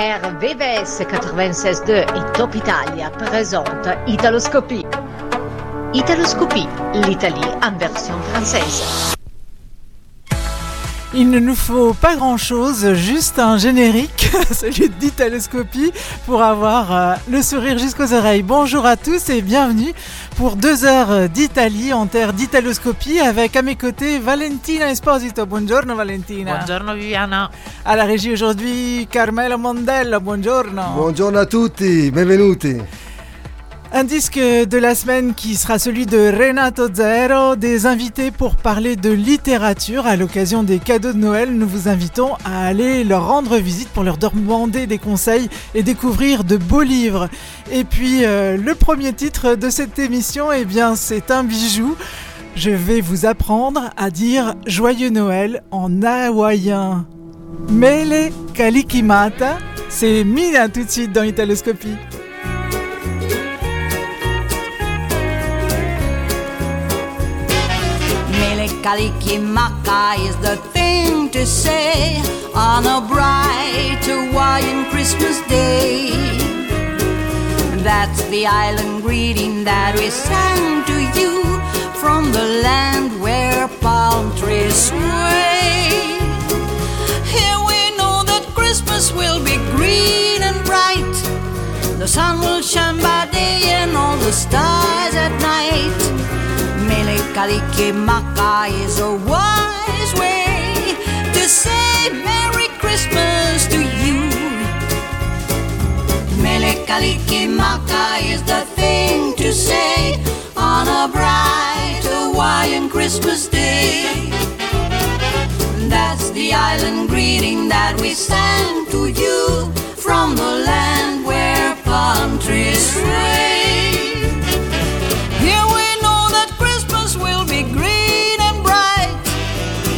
RVVS 96.2 et Top Italia présente Italoscopie. Italoscopie, l'Italie en version française. Il ne nous faut pas grand-chose, juste un générique, celui d'Italoscopie, pour avoir euh, le sourire jusqu'aux oreilles. Bonjour à tous et bienvenue pour deux heures d'Italie en terre d'Italoscopie avec à mes côtés Valentina Esposito. Buongiorno Valentina. Buongiorno Viviana. À la régie aujourd'hui, Carmelo Mondello. Buongiorno. Buongiorno a tutti, benvenuti. Un disque de la semaine qui sera celui de Renato Zero, des invités pour parler de littérature. À l'occasion des cadeaux de Noël, nous vous invitons à aller leur rendre visite pour leur demander des conseils et découvrir de beaux livres. Et puis, euh, le premier titre de cette émission, eh bien, c'est un bijou. Je vais vous apprendre à dire Joyeux Noël en hawaïen. Mele Kalikimata, c'est Mina tout de suite dans Italoscopie. Kalikimaka is the thing to say on a bright Hawaiian Christmas day. That's the island greeting that we sang to you from the land where palm trees sway. Here we know that Christmas will be green and bright. The sun will shine by day and all the stars at Kalikimaka is a wise way to say Merry Christmas to you. Mele Kalikimaka is the thing to say on a bright Hawaiian Christmas day. That's the island greeting that we send to you from the land where palm trees sway. Green and bright.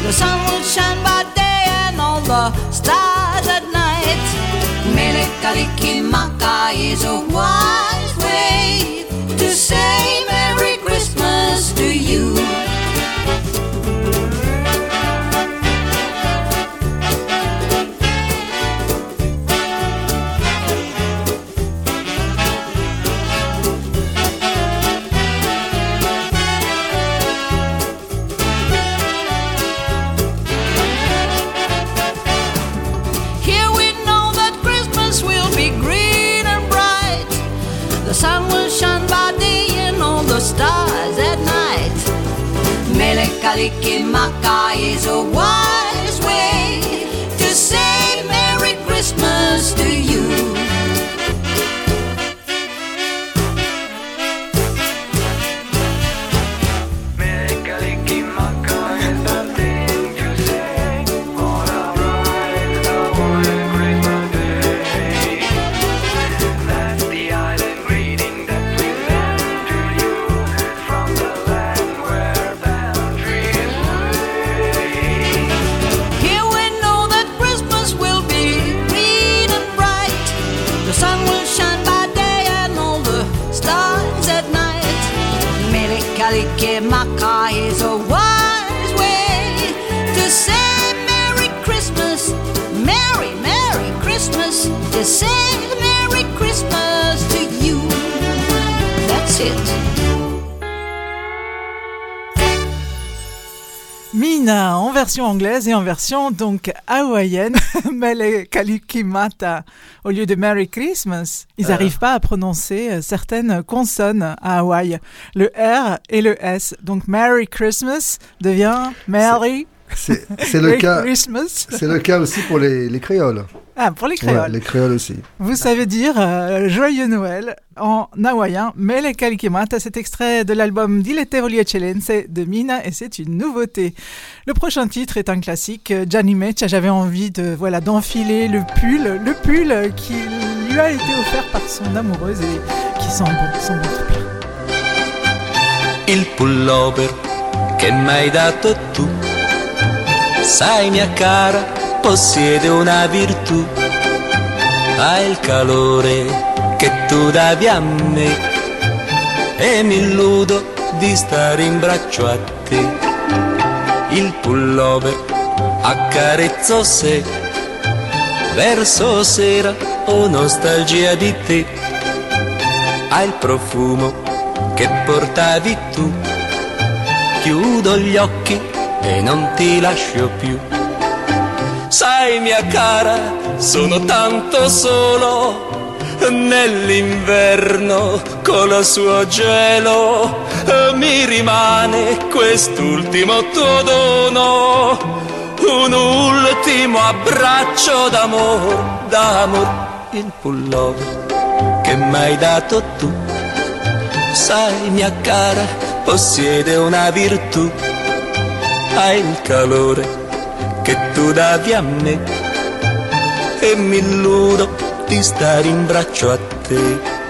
The sun will shine by day and all the stars at night. Mele Kalikimaka is a wise stars at night. Mele Kalikimaka is a En version anglaise et en version donc hawaïenne, Mele Kalikimata au lieu de Merry Christmas. Ils n'arrivent pas à prononcer euh, certaines consonnes à Hawaï, le R et le S. Donc Merry Christmas devient Merry C'est le cas. Christmas. C'est le cas aussi pour les, les créoles. Ah, pour les Ouais, créoles. les créoles aussi. Vous savez dire euh, Joyeux Noël en hawaïen, Mele Kalikimata, cet extrait de l'album Dilettevoli Eccellenze de Mina et c'est une nouveauté. Le prochain titre est un classique, euh, Gianni Meccia. J'avais envie de voilà d'enfiler le pull, le pull qui lui a été offert par son amoureuse et qui sent bon, sent bon tout plein. il pullover che m'hai dato tu? Sai mia cara, possiede una virtù, ha il calore che tu davi a me e mi illudo di stare in braccio a te. Il pullover accarezzo se verso sera ho nostalgia di te. Hai il profumo che portavi tu. Chiudo gli occhi e non ti lascio più. Sai mia cara, sono tanto solo nell'inverno con il suo gelo mi rimane quest'ultimo tuo dono un ultimo abbraccio d'amor, d'amor, il pullover che m'hai dato tu. Sai, mia cara, possiede una virtù, hai il calore che tu davi a me e mi illudo di stare in braccio a te.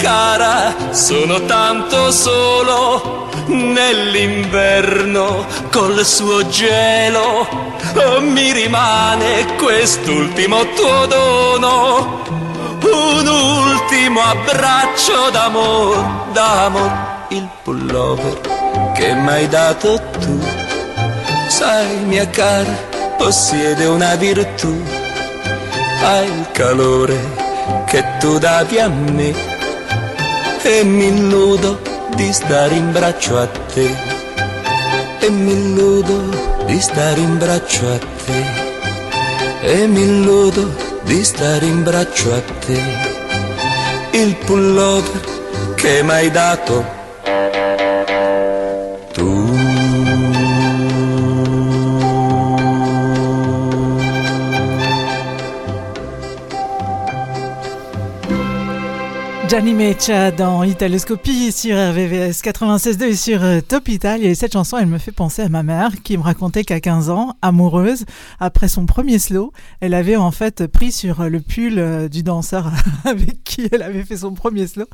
Cara, sono tanto solo nell'inverno col suo gelo. Oh, mi rimane quest'ultimo tuo dono, un ultimo abbraccio d'amor, d'amor, il pullover che m'hai dato tu. Sai, mia cara, possiede una virtù, hai il calore che tu davi a me e mi illudo di stare in braccio a te. E mi illudo di stare in braccio a te. E mi illudo di stare in braccio a te. Il pullover che m'hai dato Gianni Mecha dans Italoscopie sur RVVS 96.2 et sur euh, Top Italia. Et cette chanson, elle me fait penser à ma mère qui me racontait qu'à 15 ans, amoureuse, après son premier slow, elle avait en fait pris sur le pull euh, du danseur avec qui elle avait fait son premier slow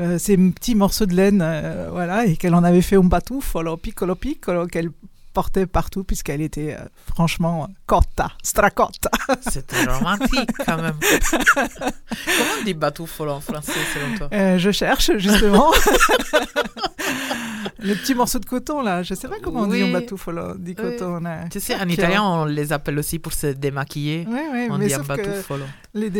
euh, ces petits morceaux de laine, voilà, et qu'elle en avait fait un batuffolo, piccolo piccolo, qu'elle portait partout puisqu'elle était euh, franchement cotta, stracotta. C'était romantique quand même. Comment on dit batoufolo en français selon toi euh, Je cherche justement. Les petits morceaux de coton là, je sais pas comment on dit un batoufolo, dit coton. Tu sais, en italien on les appelle aussi pour se démaquiller. Oui, oui, on mais dit un batoufolo. Les,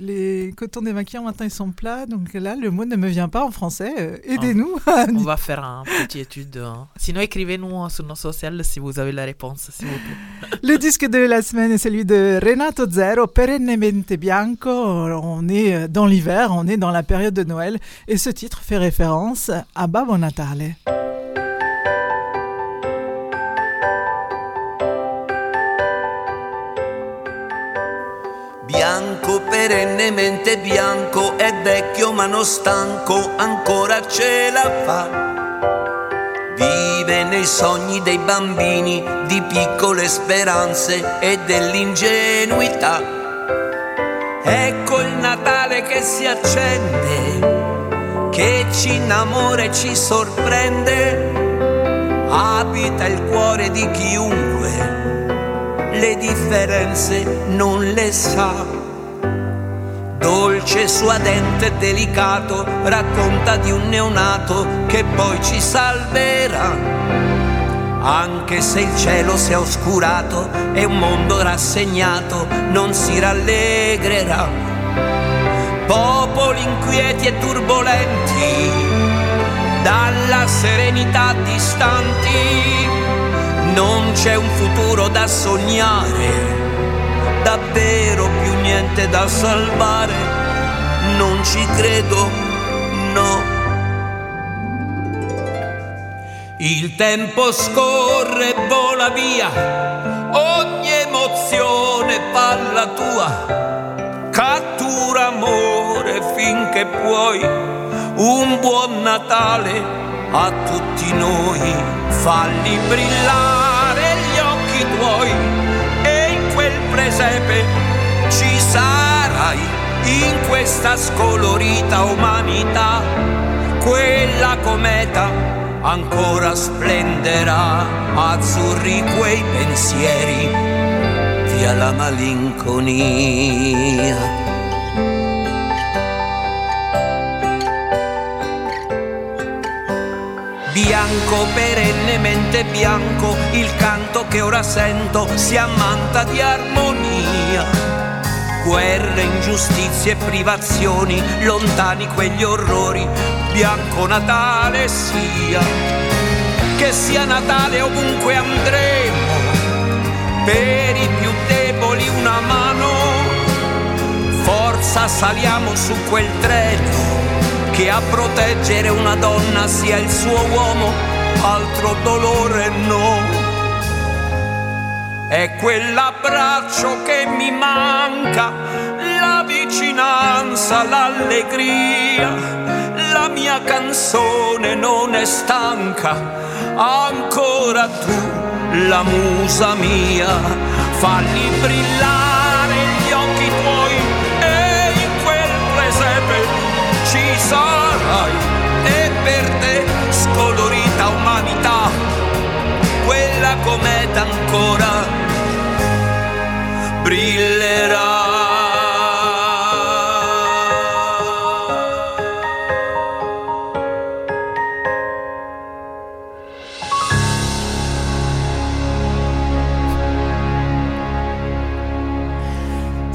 les cotons démaquillants maintenant ils sont plats, donc là le mot ne me vient pas en français. Euh, aidez-nous. On, va faire un petit étude. Hein. Sinon écrivez-nous sur nos sociales si vous avez la réponse, s'il vous plaît. Le disque de la semaine est celui de Renato Zero, Perennemente Bianco. On est dans l'hiver, on est dans la période de Noël et ce titre fait référence à Babbo Natale. Bianco, perennemente bianco, è vecchio ma non stanco, ancora ce la fa. Vive nei sogni dei bambini di piccole speranze e dell'ingenuità. Ecco il Natale che si accende, che ci innamora e ci sorprende, abita il cuore di chiunque le differenze non le sa. Dolce, suadente, delicato, racconta di un neonato che poi ci salverà. Anche se il cielo si è oscurato e un mondo rassegnato non si rallegrerà. Popoli inquieti e turbolenti, dalla serenità distanti non c'è un futuro da sognare, davvero più niente da salvare, non ci credo, no. Il tempo scorre e vola via, ogni emozione parla tua, cattura amore finché puoi, un buon Natale a tutti noi, falli brillare tuoi e in quel presepe ci sarai in questa scolorita umanità, quella cometa ancora splenderà azzurri quei pensieri via la malinconia. Bianco, perennemente bianco, il canto che ora sento si ammanta di armonia. Guerre, ingiustizie e privazioni, lontani quegli orrori, bianco Natale sia. Che sia Natale ovunque andremo, per i più deboli una mano, forza saliamo su quel treno che a proteggere una donna sia il suo uomo, altro dolore no. È quell'abbraccio che mi manca, la vicinanza, l'allegria, la mia canzone non è stanca, ancora tu, la musa mia, falli brillare te scolorita umanità, quella cometa ancora brillerà.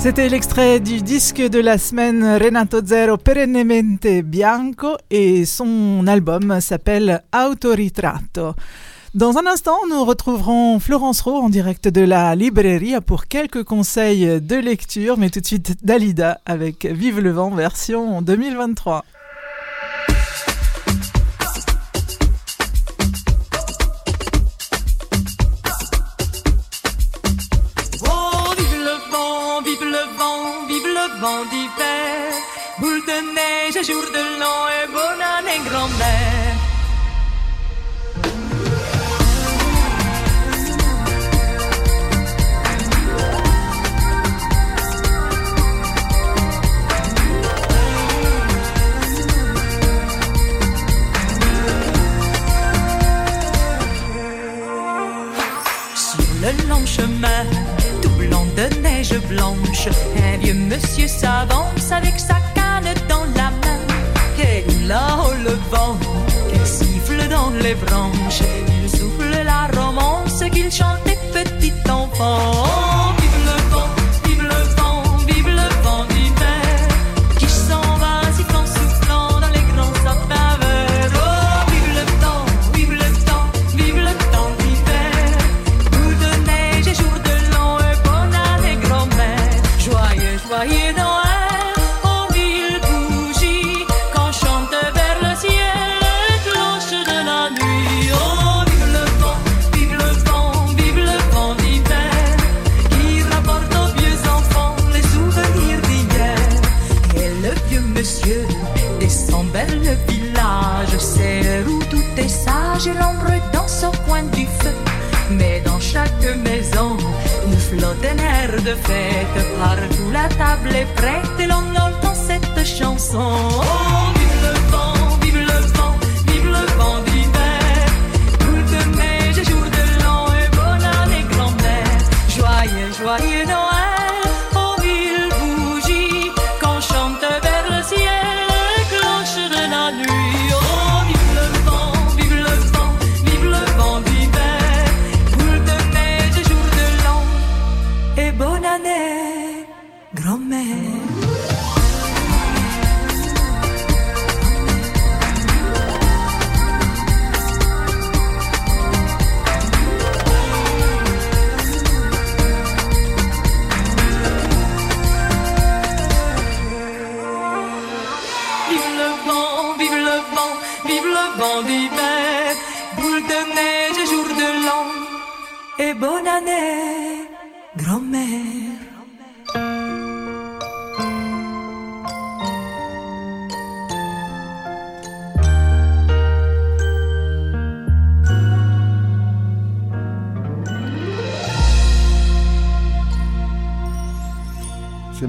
C'était l'extrait du disque de la semaine Renato Zero Perennemente Bianco et son album s'appelle Autoritratto. Dans un instant, nous retrouverons Florence Rowe en direct de la librairie pour quelques conseils de lecture, mais tout de suite Dalida avec Vive le vent version 2023. Vent d'hiver, boule de neige, jour de l'an et bonne année grand-mère. Sur le long chemin blanche. Un vieux monsieur s'avance avec sa canne dans la main. Et là-haut le vent qui siffle dans les branches. Il souffle la romance qu'il chantait petit enfant. De fête. Partout la table est prête et l'on entend cette chanson. Oh, vive le vent, vive le vent, vive le vent d'hiver. Boule de neige, jour de l'an et bonne année grand-mère. Joyeux, joyeux Noël.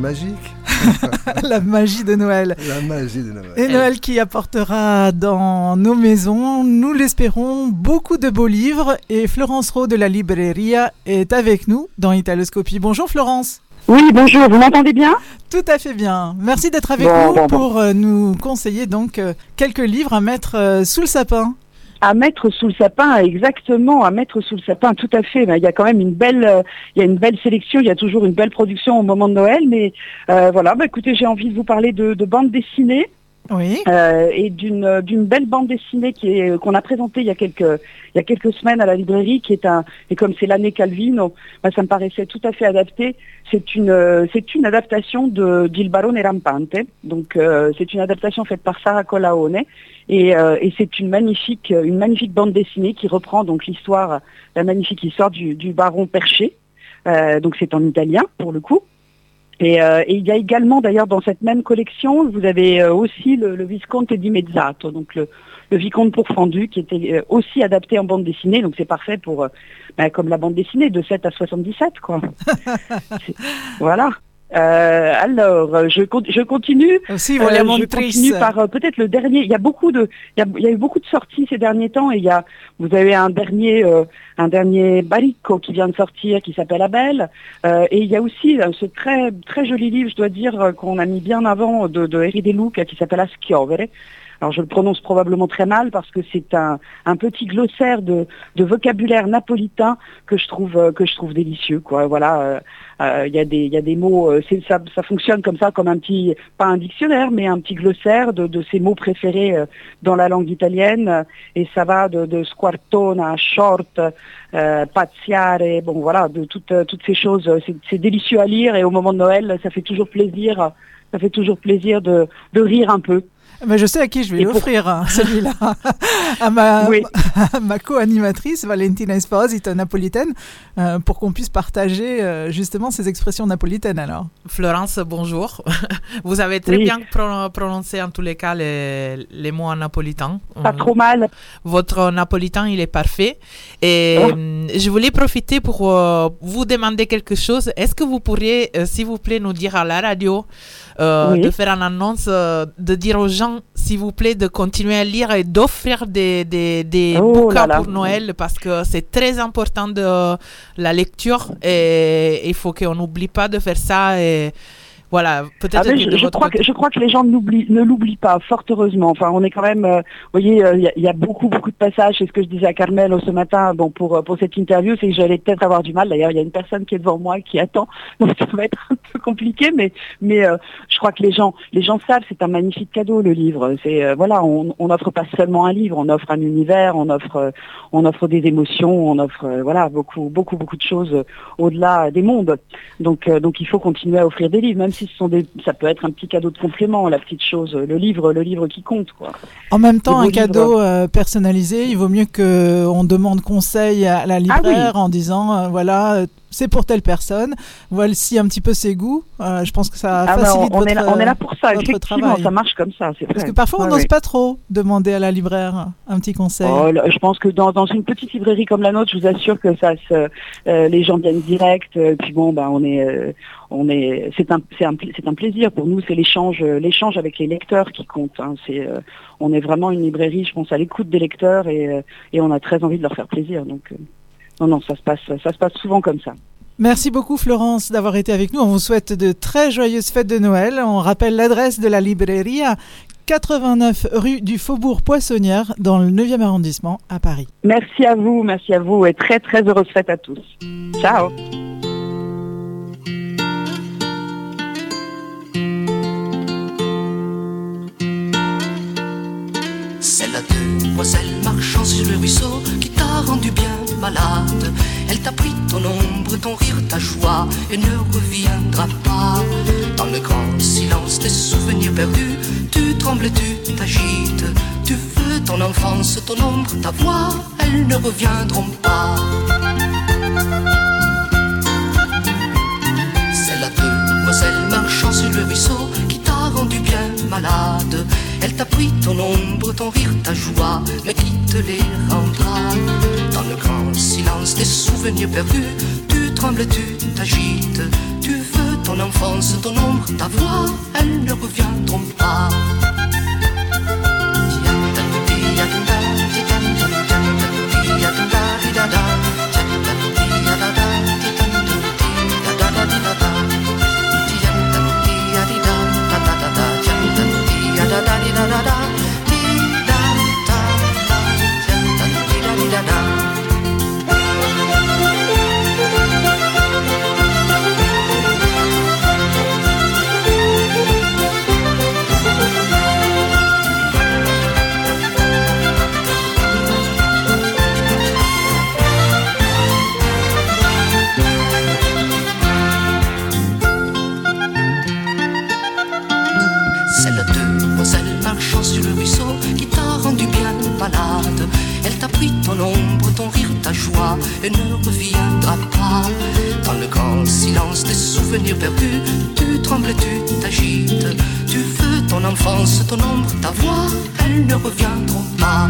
Magique. la magie de Noël. La magie de Noël. Et Noël qui apportera dans nos maisons, nous l'espérons, beaucoup de beaux livres. Et Florence Rowe de la Libreria est avec nous dans Italoscopie. Bonjour Florence. Oui, bonjour, vous m'entendez bien? Tout à fait bien. Merci d'être avec Bon, nous bon, bon. pour euh, nous conseiller donc euh, quelques livres à mettre euh, sous le sapin. À mettre sous le sapin, exactement, à mettre sous le sapin, tout à fait. Il y a quand même une belle, euh, il y a une belle sélection, il y a toujours une belle production au moment de Noël, mais euh, voilà. Ben, écoutez, j'ai envie de vous parler de, de bande dessinée Oui. euh, et d'une euh, belle bande dessinée est qu'on a présentée il y a quelques il y a quelques semaines à la librairie, qui est un et comme c'est l'année Calvino, ben, ça me paraissait tout à fait adapté. C'est une euh, c'est une adaptation de d'Il Barone Rampante. Donc euh, c'est une adaptation faite par Sara Colaone et, euh, et c'est une magnifique une magnifique bande dessinée qui reprend donc l'histoire la magnifique histoire du, du baron Perché. Euh, donc c'est en italien pour le coup. Et, euh, et il y a également d'ailleurs dans cette même collection, vous avez euh, aussi le, le Visconte di Mezzato, donc le, le Vicomte pourfendu, qui était euh, aussi adapté en bande dessinée, donc c'est parfait pour, euh, ben, comme la bande dessinée, de 7 à 77, quoi. Voilà. Euh, alors, je, je continue. Aussi, Euh, je continue par euh, peut-être le dernier. Il y a beaucoup de, il y a, il y a eu beaucoup de sorties ces derniers temps et il y a, vous avez un dernier, euh, un dernier Baricco qui vient de sortir qui s'appelle Abel. Euh, et il y a aussi euh, ce très très joli livre, je dois dire, qu'on a mis bien avant de, de Eri De Luca qui s'appelle Aschiovere. Alors je le prononce probablement très mal parce que c'est un, un petit glossaire de, de vocabulaire napolitain que je trouve euh, que je trouve délicieux. Quoi. Voilà, euh, euh, il y a des il y a des mots, ça, ça fonctionne comme ça, comme un petit pas un dictionnaire, mais un petit glossaire de, de ces mots préférés dans la langue italienne. Et ça va de, de squartona, short, pazziare, bon voilà, de toutes toutes ces choses. C'est, c'est délicieux à lire et au moment de Noël, ça fait toujours plaisir. Ça fait toujours plaisir de, de rire un peu. Mais je sais à qui je vais pour- l'offrir, hein, celui-là. à ma, Oui. à ma co-animatrice, Valentina Esposito, napolitaine, euh, pour qu'on puisse partager euh, justement ces expressions napolitaines alors. Florence, bonjour. Vous avez très Oui. bien pro- prononcé en tous les cas les, les mots en napolitain. Pas trop mal. Votre napolitain, il est parfait. Et Ah. euh, je voulais profiter pour euh, vous demander quelque chose. Est-ce que vous pourriez, euh, s'il vous plaît, nous dire à la radio, euh, Oui. de faire une annonce, euh, de dire aux gens, s'il vous plaît, de continuer à lire et d'offrir des, des, des Oh bouquins là là. pour Noël parce que c'est très important de la lecture et il faut qu'on n'oublie pas de faire ça. Et voilà, peut-être Ah, je, crois que, je crois que les gens ne l'oublient pas, fort heureusement. Enfin, on est quand même, euh, vous voyez, euh, il y, a- il y a beaucoup, beaucoup de passages. C'est ce que je disais à Carmel ce matin bon, pour, euh, pour cette interview, c'est que j'allais peut-être avoir du mal. D'ailleurs, il y a une personne qui est devant moi qui attend, donc ça va être un peu compliqué, mais, mais euh, je crois que les gens, les gens savent, c'est un magnifique cadeau, le livre. C'est euh, voilà, on on n'offre pas seulement un livre, on offre un univers, on offre, on offre des émotions, on offre voilà beaucoup, beaucoup, beaucoup de choses au-delà des mondes. Donc, euh, donc il faut continuer à offrir des livres, même si ce sont des, ça peut être un petit cadeau de complément, la petite chose, le livre, le livre qui compte, quoi. En même temps, un cadeau euh, personnalisé, il vaut mieux que on demande conseil à la libraire en disant euh, voilà, c'est pour telle personne, voici un petit peu ses goûts. Euh, je pense que ça Ah ben, facilite on, votre, est là, on est là pour ça, effectivement, travail. ça marche comme ça, vrai. Parce que parfois, on n'ose ouais. pas trop demander à la libraire un petit conseil. Oh, là, je pense que dans, dans une petite librairie comme la nôtre, je vous assure que ça se, euh, les gens viennent direct. euh, puis bon, ben on est, euh, on est, c'est un, c'est un, plaisir pour nous. C'est l'échange, euh, l'échange avec les lecteurs qui compte. hein. C'est, euh, on est vraiment une librairie, je pense, à l'écoute des lecteurs et, euh, et on a très envie de leur faire plaisir. Donc, euh, non, non, ça se passe, ça se passe souvent comme ça. Merci beaucoup Florence d'avoir été avec nous. On vous souhaite de très joyeuses fêtes de Noël. On rappelle l'adresse de la librairie 89 rue du Faubourg Poissonnière dans le 9e arrondissement à Paris. Merci à vous, merci à vous et très très heureuse fête à tous. Ciao. Demoiselle marchant sur le ruisseau qui t'a rendu bien malade. Elle t'a pris ton ombre, ton rire, ta joie et ne reviendra pas. Dans le grand silence des souvenirs perdus, tu trembles, tu t'agites. Tu veux ton enfance, ton ombre, ta voix, elles ne reviendront pas. C'est la demoiselle marchant sur le ruisseau qui t'a rendu bien malade. Elle t'a pris ton ombre, ton rire, ta joie, mais qui te les rendra? Dans le grand silence des souvenirs perdus, tu trembles, tu t'agites. Tu veux ton enfance, ton ombre, ta voix, elles ne reviendront pas. Ta joie et ne reviendra pas. Dans le grand silence des souvenirs perdus, tu trembles et tu t'agites. Tu veux ton enfance, ton ombre, ta voix, elles ne reviendront pas.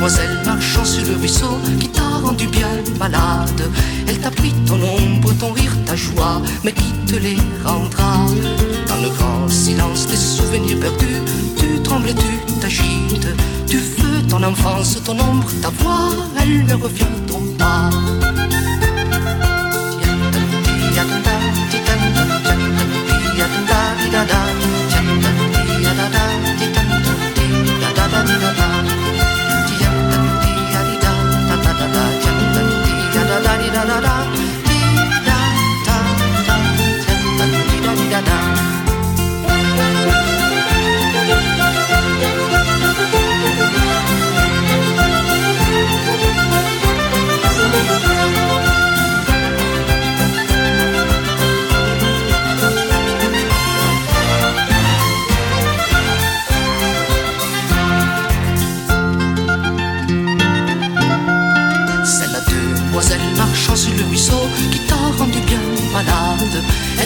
Demoiselle marchant sur le ruisseau qui t'a rendu bien malade. Elle t'a pris ton ombre, ton rire, ta joie, mais qui te les rendra Dans le grand silence des souvenirs perdus, tu trembles et tu t'agites. Tu veux ton enfance, ton ombre, ta voix, elles ne reviendront pas.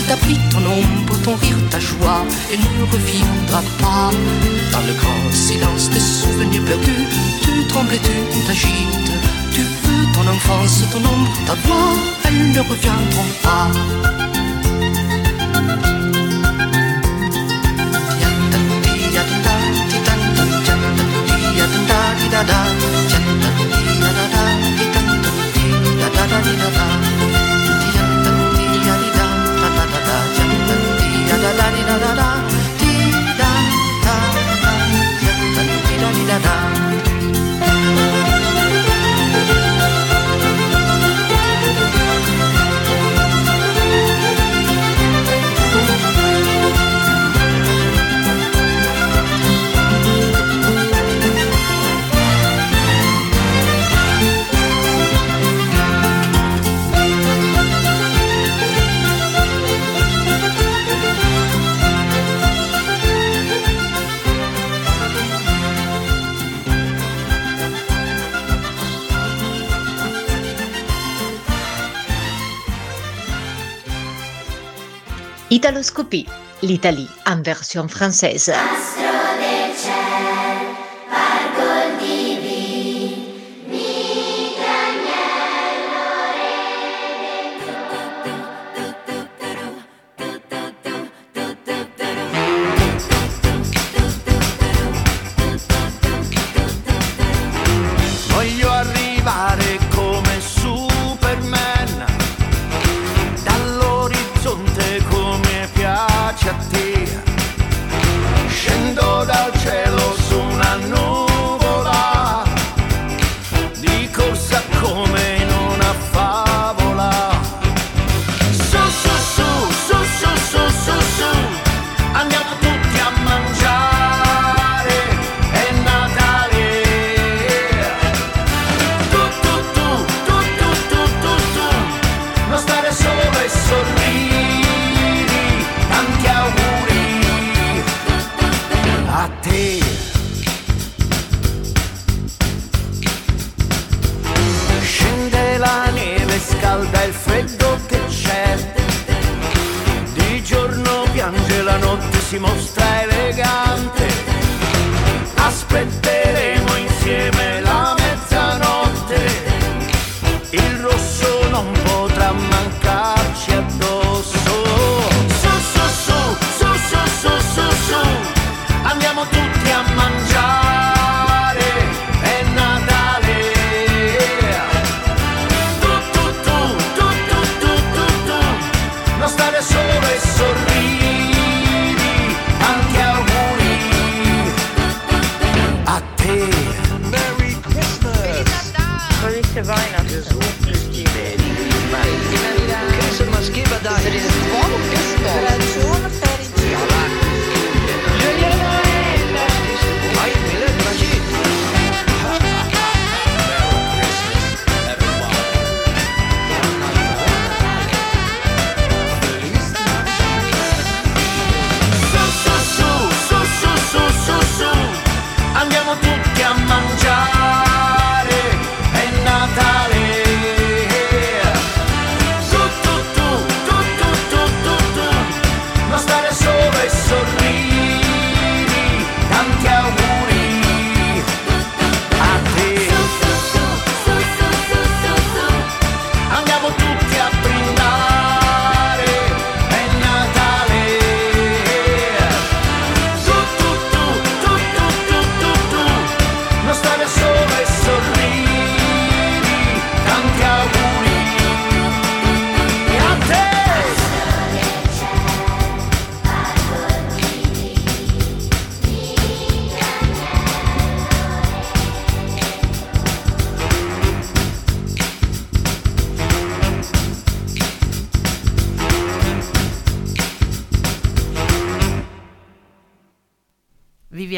Elle t'a pris ton ombre, ton rire, ta joie et ne reviendra pas. Dans le grand silence des souvenirs perdus, tu trembles et tu t'agites. Tu veux ton enfance, ton ombre, ta voix, elles ne reviendront pas. l'Italie en version française.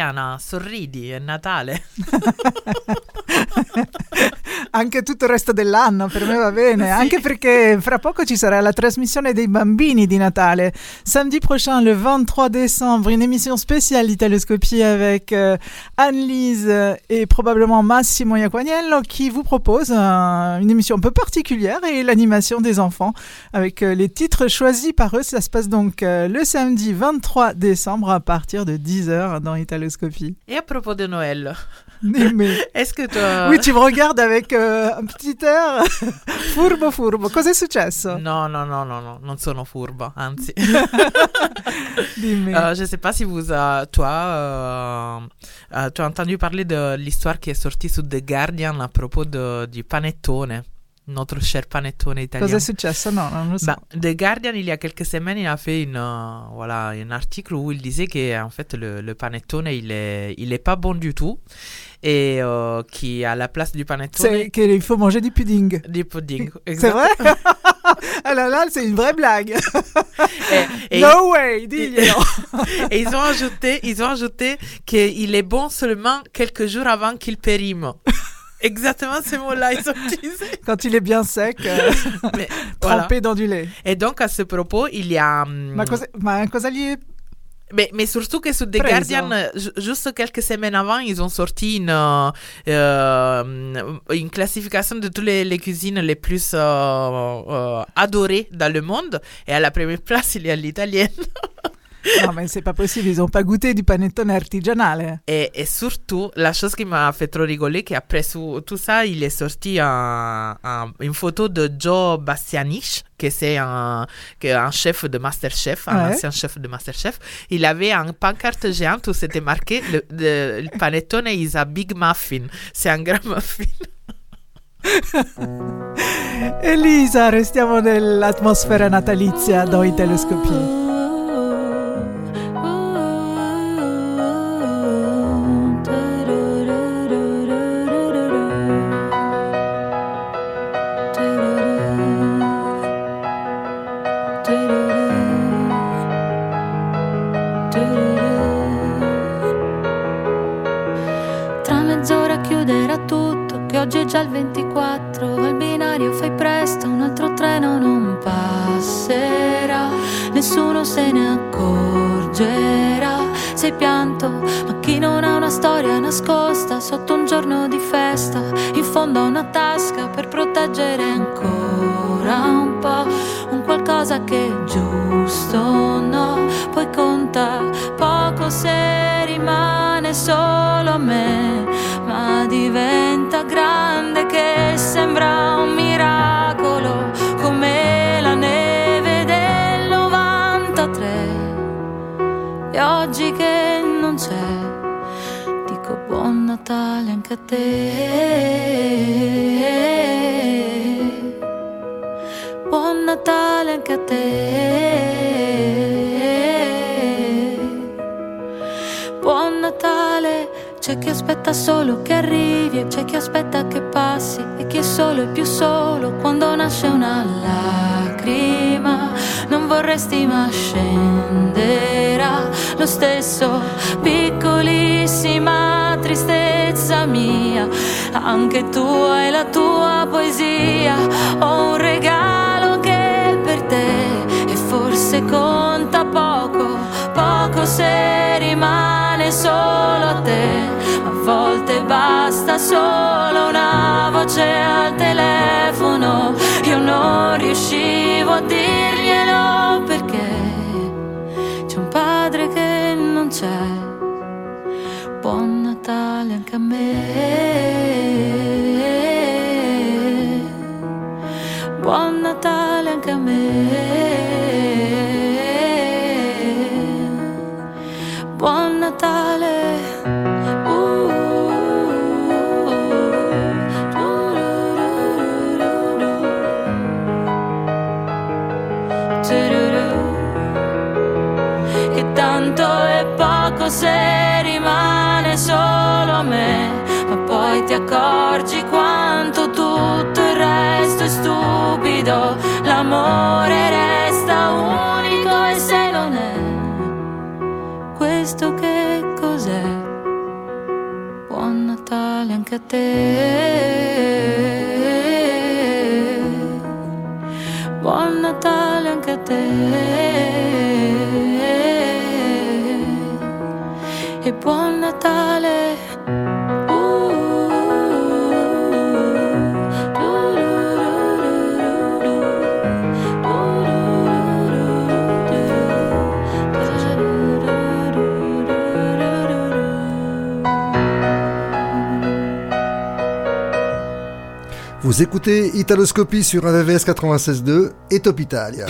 Viviana, sorridi, è Natale. Anche tutto il resto dell'anno per me va bene, Sì. anche perché fra poco ci sarà la trasmissione dei bambini di Natale. Samedi prochain, le 23 décembre, une émission spéciale d'Italoscopie avec euh, Anne-Lise et probablement Massimo Iaquagnello qui vous propose un- une émission un peu particulière et l'animation des enfants avec euh, les titres choisis par eux. Ça se passe donc euh, le samedi 23 décembre à partir de 10h dans Italoscopie. Et à propos de Noël, Que toi... Oui, tu me regardes avec euh, un petit air furbo furbo. Cosa è successo? No, no, no, no, no, non sono furba, anzi. Dimmi. Euh, je sais pas si vous, euh, toi, euh, euh, tu as entendu parler de l'histoire qui est sortie sur The Guardian à propos de, du panettone, notre cher panettone italien. Cosa è successo? No, non lo so. Bah, The Guardian, il y a quelques semaines, il a fait une, euh, voilà, un article où il disait que en fait, le, le panettone, il est, il est pas bon du tout. Et euh, qui, à la place du panettone, C'est qu'il faut manger du pudding. du pudding. C'est vrai? Ah là là, c'est une vraie blague. Et- et- no way, diglielo. Et ils ont ajouté, ils ont ajouté qu'il est bon seulement quelques jours avant qu'il périme. Exactement ces mots-là, ils ont utilisé. Quand il est bien sec, euh, Mais, voilà. trempé dans du lait. Et donc, à ce propos, il y a. hum, Ma cosa, ma cosa Mais, mais surtout que sur The Preso. Guardian, juste quelques semaines avant, ils ont sorti une, euh, euh, une classification de toutes les, les cuisines les plus euh, euh, adorées dans le monde. Et à la première place, il y a l'italienne. No, mais c'est pas possible, ils ont pas goûté du panettone artigianale. Et, et surtout, la chose qui m'a fait trop rigoler, qu'après sou- tout ça, il est sorti un- un- une photo de Joe Bastianich, que c'est un, que un chef de Masterchef, un Ouais. ancien chef de Masterchef. Il avait un pancarte géante où c'était marqué le, le- le panettone is a big muffin. C'est un grand muffin. Elisa, restiamo nell'atmosfera natalizia doi telescopi. Già il 24. Al binario fai presto, un altro treno non passerà. Nessuno se ne accorgerà. Sei pianto, ma chi non ha una storia nascosta sotto un giorno di festa, in fondo a una tasca per proteggere ancora un po'. Un qualcosa che è giusto, no? Poi conta poco se rimane solo a me, ma diventa grande che sembra un miracolo, come la neve del 93. E oggi che non c'è, dico buon Natale anche a te. Buon Natale anche a te. Chi aspetta solo che arrivi e c'è chi aspetta che passi e chi è solo e più solo quando nasce una lacrima. Non vorresti ma scenderà lo stesso, piccolissima tristezza mia. Anche tu hai la tua poesia, ho un regalo che per te e forse conta poco, poco se rimane solo a te. A volte basta solo una voce al telefono. Io non riuscivo a dirglielo perché c'è un padre che non c'è. Buon Natale anche a me. Buon Natale anche a me. se rimane solo me, ma poi ti accorgi quanto tutto il resto è stupido, l'amore resta unico e se non è questo che cos'è? Buon Natale anche a te. Buon Natale anche a te. Vous écoutez Italoscopie sur un VVS 96.2 et Top Italia.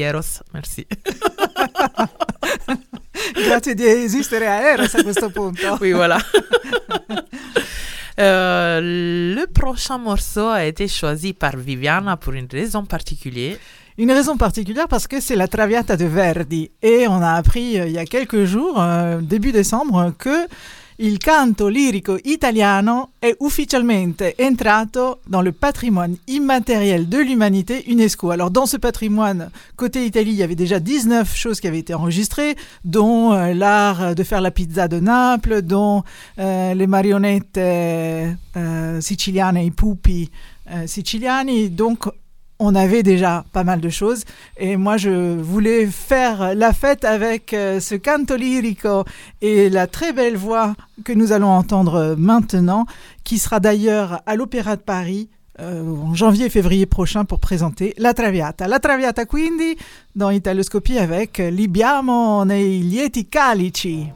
Eros. Merci. Grazie di esistere a Eros a questo punto. oui, voilà. Euh, le prochain morceau a été choisi par Viviana pour une raison particulière. Une raison particulière parce que c'est la Traviata de Verdi. Et on a appris euh, il y a quelques jours, euh, début décembre, que il canto lirico italiano è ufficialmente entrato dans le patrimoine immatériel de l'humanité UNESCO. Alors dans ce patrimoine, côté Italie, il y avait déjà 19 choses qui avaient été enregistrées, dont euh, l'art de faire la pizza de Naples, dont euh, les marionnettes euh, siciliane, i pupi euh, siciliani. On avait déjà pas mal de choses et moi je voulais faire la fête avec euh, ce canto lirico et la très belle voix que nous allons entendre maintenant qui sera d'ailleurs à l'Opéra de Paris euh, en janvier et février prochain pour présenter La Traviata. La Traviata quindi dans Italoscopie avec Libiamo nei lieti calici.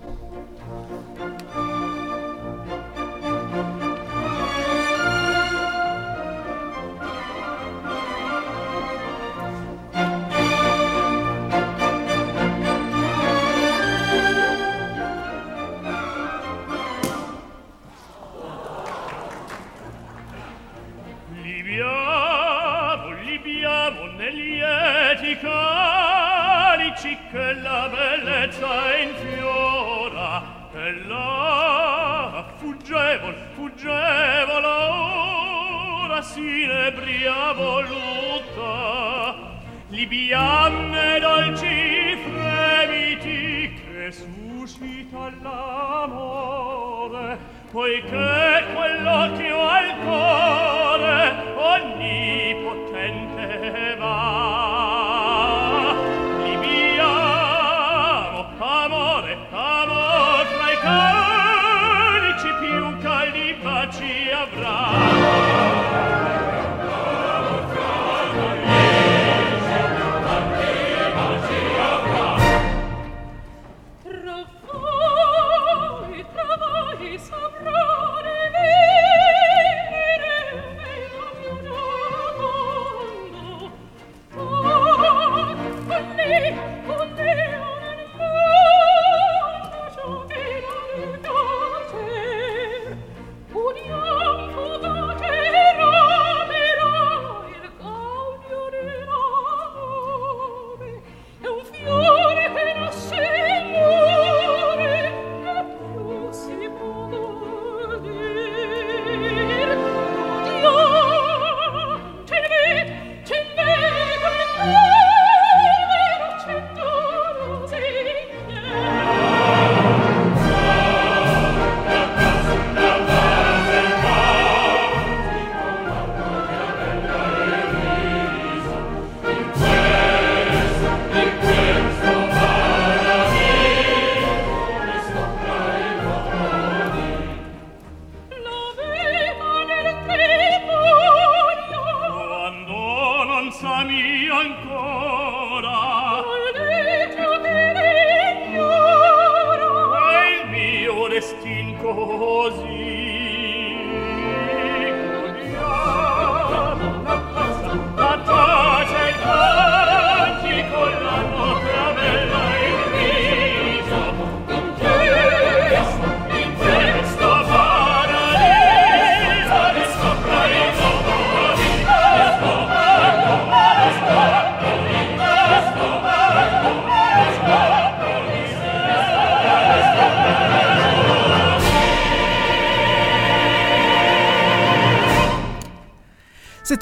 mia voluta li dolci fremiti che suscita l'amore poiché quell'occhio al cuore onnipotente va.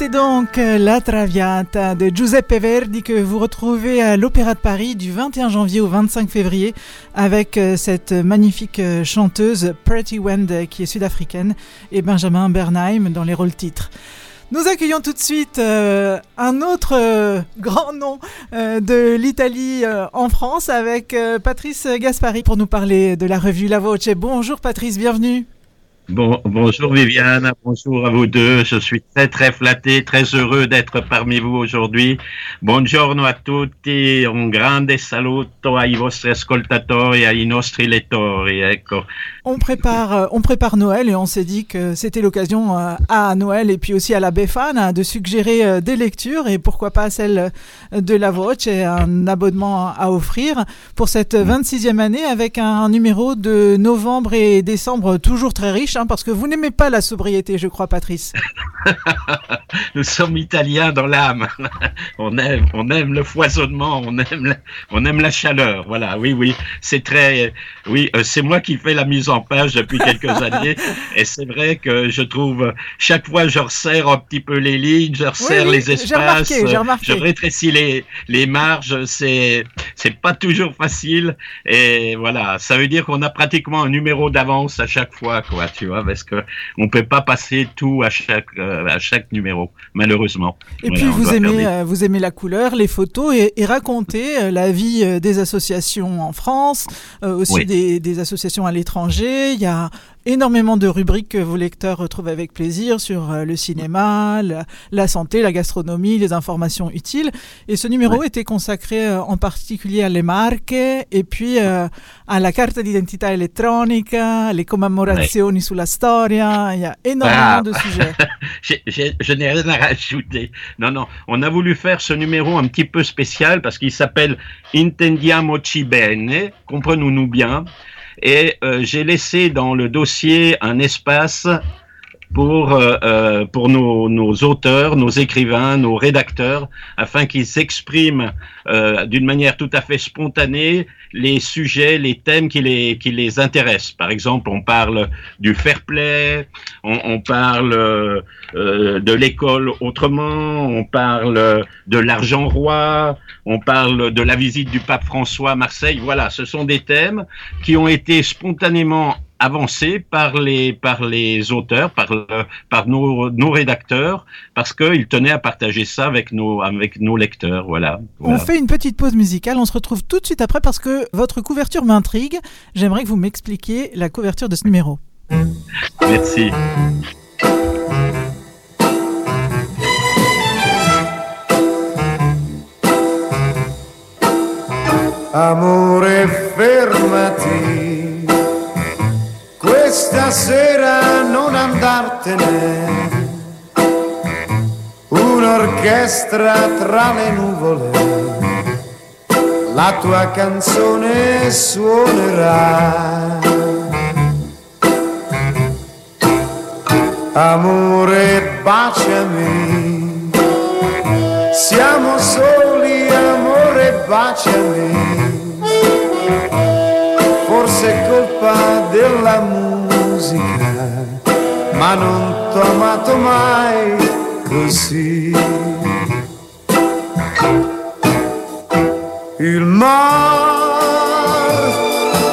C'était donc euh, La Traviata de Giuseppe Verdi que vous retrouvez à l'Opéra de Paris du 21 janvier au 25 février avec euh, cette magnifique euh, chanteuse Pretty Wend qui est sud-africaine et Benjamin Bernheim dans les rôles titres. Nous accueillons tout de suite un autre grand nom de l'Italie en France avec Patrice Gaspari pour nous parler de la revue La Voce. Bonjour Patrice, bienvenue. Bon, bonjour Viviane, bonjour à vous deux. Je suis très très flatté, très heureux d'être parmi vous aujourd'hui. Buongiorno a tutti, un grande saluto ai vostri ascoltatori, ai nostri lettori. On prépare, euh, on prépare Noël et on s'est dit que c'était l'occasion euh, à Noël et puis aussi à la Befana de suggérer euh, des lectures et pourquoi pas celle de la Voce et un abonnement à offrir pour cette 26e année avec un numéro de novembre et décembre toujours très riche hein, parce que vous n'aimez pas la sobriété, je crois, Patrice. Nous sommes italiens dans l'âme. On aime, on aime le foisonnement, on aime, la, on aime la chaleur. Voilà, oui, oui. C'est très, oui, euh, c'est moi qui fais la mise en page depuis quelques années. Et c'est vrai que je trouve, chaque fois, je resserre un petit peu les lignes, je resserre oui, les espaces, remarqué, je rétrécis les, les marges. C'est, c'est pas toujours facile. Et voilà, ça veut dire qu'on a pratiquement un numéro d'avance à chaque fois, quoi, tu vois, parce que on peut pas passer tout à chaque, euh, à chaque numéro, malheureusement. Et Voilà, puis vous aimez, des- euh, vous aimez la couleur, les photos et, et raconter euh, la vie des associations en France, euh, aussi Oui. des, des associations à l'étranger. Il y a énormément de rubriques que vos lecteurs retrouvent avec plaisir sur euh, le cinéma, la, la santé, la gastronomie, les informations utiles. Et ce numéro était consacré euh, en particulier à les marques et puis euh, à la carte d'identità elettronica, les commemorazioni sulla storia. Il y a énormément Ah. de sujets. Je n'ai rien à rajouter. Non, non. On a voulu faire ce numéro un petit peu spécial parce qu'il s'appelle Intendiamoci bene, comprenons-nous bien. Et euh, j'ai laissé dans le dossier un espace pour, euh, euh, pour nos, nos auteurs, nos écrivains, nos rédacteurs, afin qu'ils s'expriment euh, d'une manière tout à fait spontanée les sujets, les thèmes qui les, qui les intéressent. Par exemple, on parle du fair play, on, on parle euh, euh, de l'école autrement, on parle de l'argent roi, on parle de la visite du pape François à Marseille. Voilà, ce sont des thèmes qui ont été spontanément avancés par les par les auteurs, par le- par nos, nos rédacteurs, parce qu'ils tenaient à partager ça avec nos avec nos lecteurs. Voilà. On fait une petite pause musicale, on se retrouve tout de suite après parce que votre couverture m'intrigue. J'aimerais que vous m'expliquiez la couverture de ce numéro. Merci. Amore, fermati, questa sera non andartene. Un'orchestra tra le nuvole, la tua canzone suonerà. Amore, baciami, siamo soli, amore, baciami. Colpa della musica, ma non t'ho amato mai così. Il mar,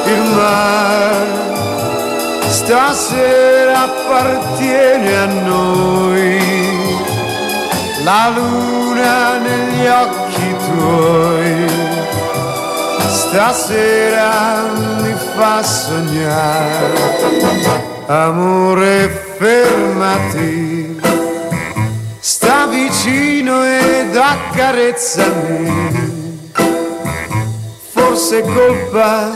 il mar, stasera appartiene a noi. La luna negli occhi tuoi, stasera fa sognare. Amore, fermati, sta vicino ed accarezzami. Forse è colpa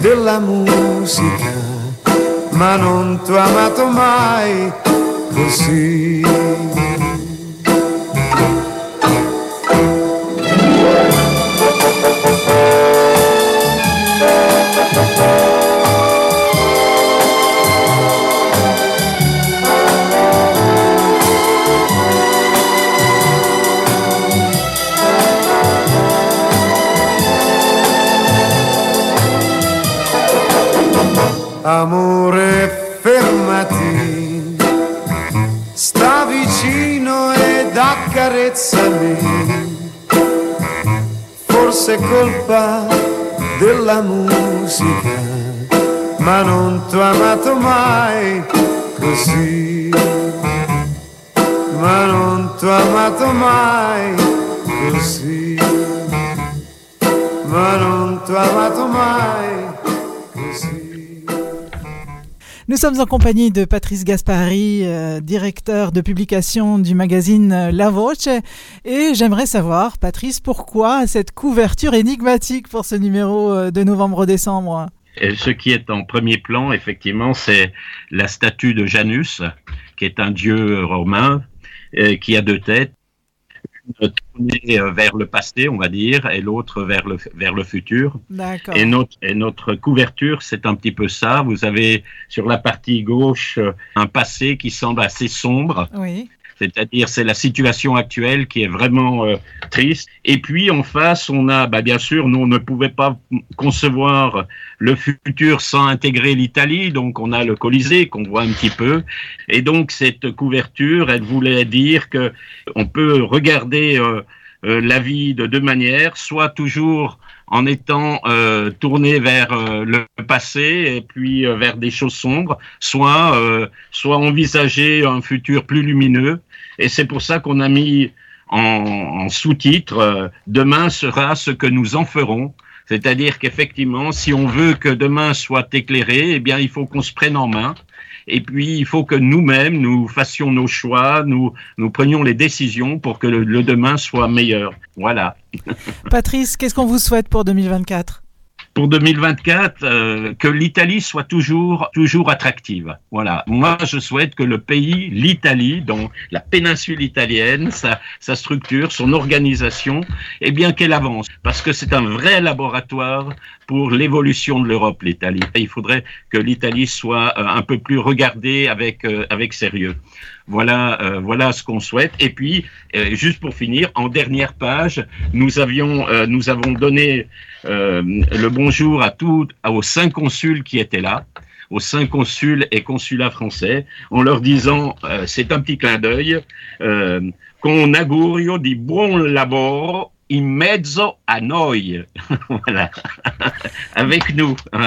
della musica, ma non t'ho amato mai così. Amore, fermati, sta vicino ed accarezzami. Forse è colpa della musica, ma non t'ho amato mai così. Ma non t'ho amato mai così. Ma non t'ho amato mai Nous sommes en compagnie de Patrice Gaspari, euh, directeur de publication du magazine euh, La Voce. Et j'aimerais savoir, Patrice, pourquoi cette couverture énigmatique pour ce numéro euh, de novembre-décembre? Ce qui est en premier plan, effectivement, c'est la statue de Janus, qui est un dieu romain qui a deux têtes, tournée euh, vers le passé, on va dire, et l'autre vers le, vers le futur. D'accord. Et notre, et notre couverture, c'est un petit peu ça. Vous avez sur la partie gauche un passé qui semble assez sombre. Oui. C'est-à-dire, c'est la situation actuelle qui est vraiment euh, triste. Et puis, en face, on a, bah, bien sûr, nous, on ne pouvait pas concevoir le futur sans intégrer l'Italie. Donc, on a le Colisée qu'on voit un petit peu. Et donc, cette couverture, elle voulait dire que on peut regarder euh, euh, la vie de deux manières, soit toujours en étant euh, tourné vers euh, le passé et puis euh, vers des choses sombres, soit soit envisager un futur plus lumineux. Et c'est pour ça qu'on a mis en, en sous-titre Demain sera ce que nous en ferons. C'est-à-dire qu'effectivement, si on veut que demain soit éclairé, eh bien, il faut qu'on se prenne en main. Et puis, il faut que nous-mêmes, nous fassions nos choix, nous, prenions les décisions pour que le, le demain soit meilleur. Voilà. Patrice, qu'est-ce qu'on vous souhaite pour 2024 Pour 2024, euh, que l'Italie soit toujours, toujours attractive. Voilà. Moi, je souhaite que le pays, l'Italie, dans la péninsule italienne, sa, sa structure, son organisation, eh bien, qu'elle avance. Parce que c'est un vrai laboratoire pour l'évolution de l'Europe, l'Italie. Il faudrait que l'Italie soit euh, un peu plus regardée avec, euh, avec sérieux. Voilà, euh, voilà ce qu'on souhaite. Et puis, euh, juste pour finir, en dernière page, nous avions, euh, nous avons donné le bonjour à tous, aux cinq consuls qui étaient là, aux cinq consuls et consulats français, en leur disant, c'est un petit clin d'œil, con augurio di buon lavoro in mezzo a noi. voilà. Avec nous.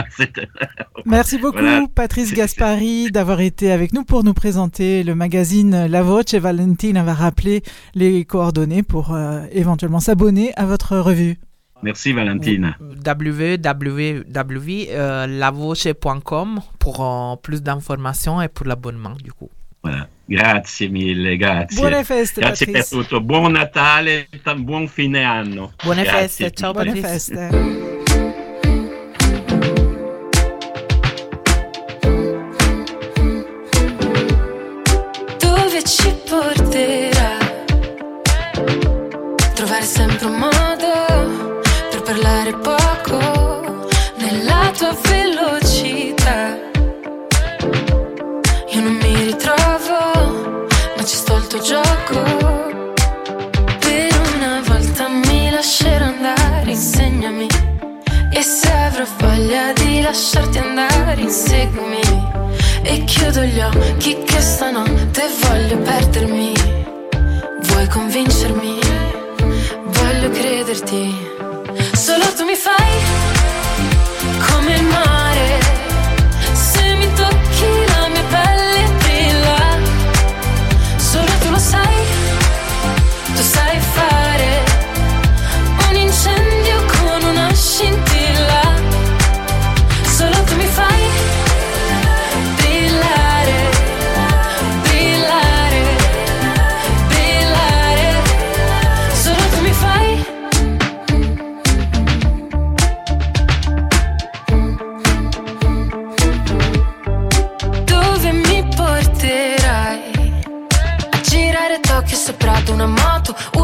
Merci beaucoup, Voilà. Patrice Gaspari, d'avoir été avec nous pour nous présenter le magazine La Voce. Valentina va rappeler les coordonnées pour euh, éventuellement s'abonner à votre revue. Merci Valentine. www.lavoce.com pour euh, plus d'informations et pour l'abonnement du coup. Voilà. Grazie mille, grazie. Buone feste, Grazie per Patrice. tutto. Buon Natale, buon fine anno. Buone Grazie. feste, ciao Buone Patrice. feste. voglia di lasciarti andare, inseguimi. E chiudo gli occhi che stanotte voglio perdermi. Vuoi convincermi? Voglio crederti. Solo tu mi fai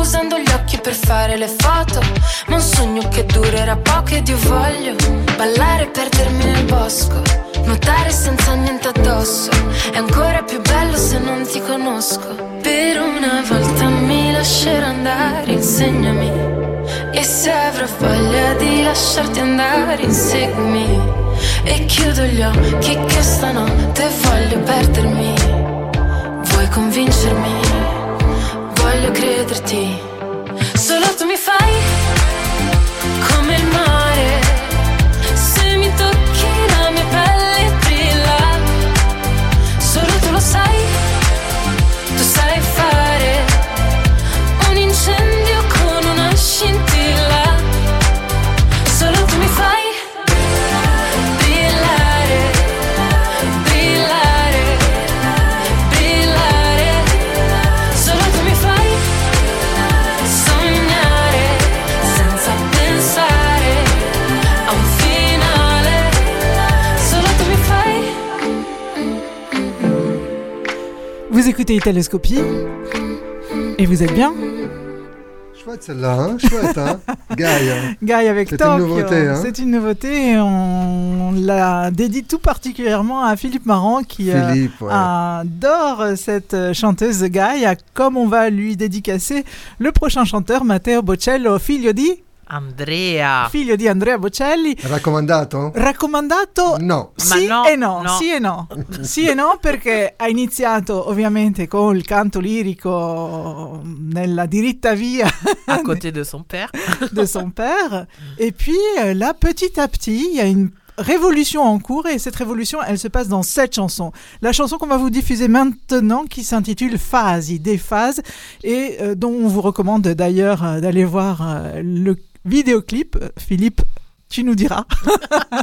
Usando gli occhi per fare le foto. Ma un sogno che durerà poco ed io voglio Ballare e perdermi nel bosco. Nuotare senza niente addosso. È ancora più bello se non ti conosco. Per una volta mi lascerò andare Insegnami. E se avrò voglia di lasciarti andare Inseguimi. E chiudo gli occhi che stanotte voglio perdermi. Vuoi convincermi? Voglio crederti. Solo tu mi fai écoutez Italoscopie et vous êtes bien Chouette celle-là, hein Chouette, hein Gaïa. Gaïa avec C'est une nouveauté, hein C'est une nouveauté. et On la dédie tout particulièrement à Philippe Marant qui euh, ouais. adore cette chanteuse Gaïa, comme on va lui dédicacer le prochain chanteur Matteo Bocello, figlio di Andrea. figlio di Andrea Bocelli. Raccomandato? Raccomandato? No. Sì no, e no, no. sì e no. sì e no perché ha iniziato ovviamente con il canto lirico nella diritta via À côté de son père. de son père. Et puis euh, là, petit à petit, il y a une révolution en cours et cette révolution, elle se passe dans cette chanson. La chanson qu'on va vous diffuser maintenant qui s'intitule Phasi, des phases, et euh, dont on vous recommande d'ailleurs euh, d'aller voir euh, le vidéoclip. Philippe, tu nous diras.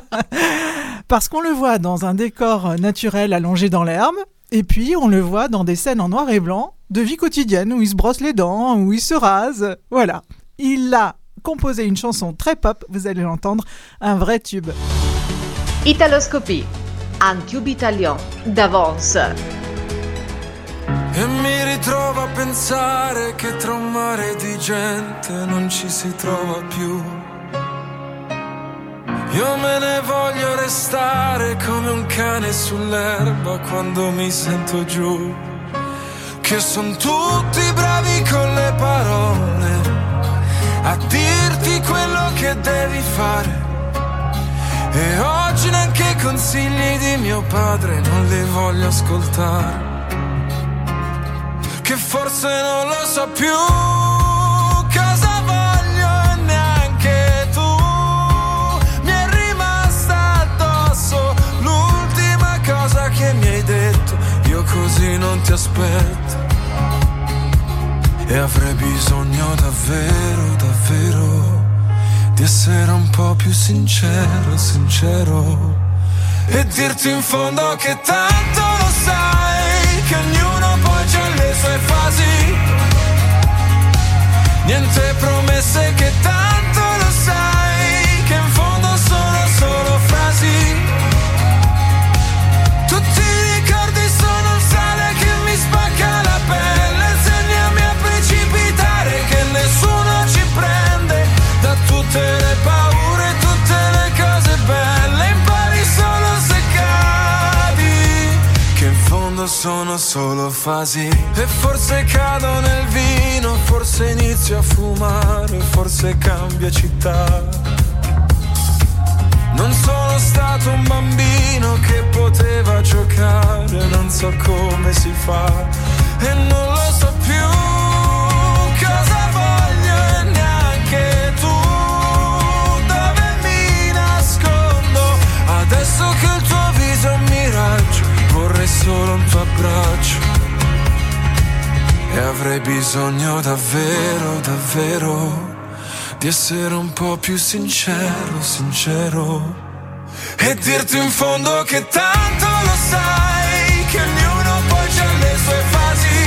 Parce qu'on le voit dans un décor euh, naturel allongé dans l'herbe, et puis on le voit dans des scènes en noir et blanc de vie quotidienne où il se brosse les dents, où il se rase. Voilà. Il a composé une chanson très pop, vous allez l'entendre, un vrai tube. Italoscopie, un tube italien d'avance. E mi ritrovo a pensare che tra un mare di gente non ci si trova più. Io me ne voglio restare come un cane sull'erba quando mi sento giù. Che son tutti bravi con le parole a dirti quello che devi fare. E oggi neanche i consigli di mio padre non li voglio ascoltare che forse non lo so più. Così non ti aspetto. E avrei bisogno davvero davvero di essere un po' più sincero sincero. E dirti in fondo che tanto lo sai che ognuno sue fasi. Niente promesse che tanto lo sai sono solo fasi. E forse cado nel vino forse inizio a fumare forse cambia città. Non sono stato un bambino che poteva giocare, non so come si fa. E non lo so più solo un abbraccio. E avrei bisogno davvero, davvero di essere un po' più sincero, sincero. E dirti in fondo che tanto lo sai che ognuno poi c'ha le sue fasi.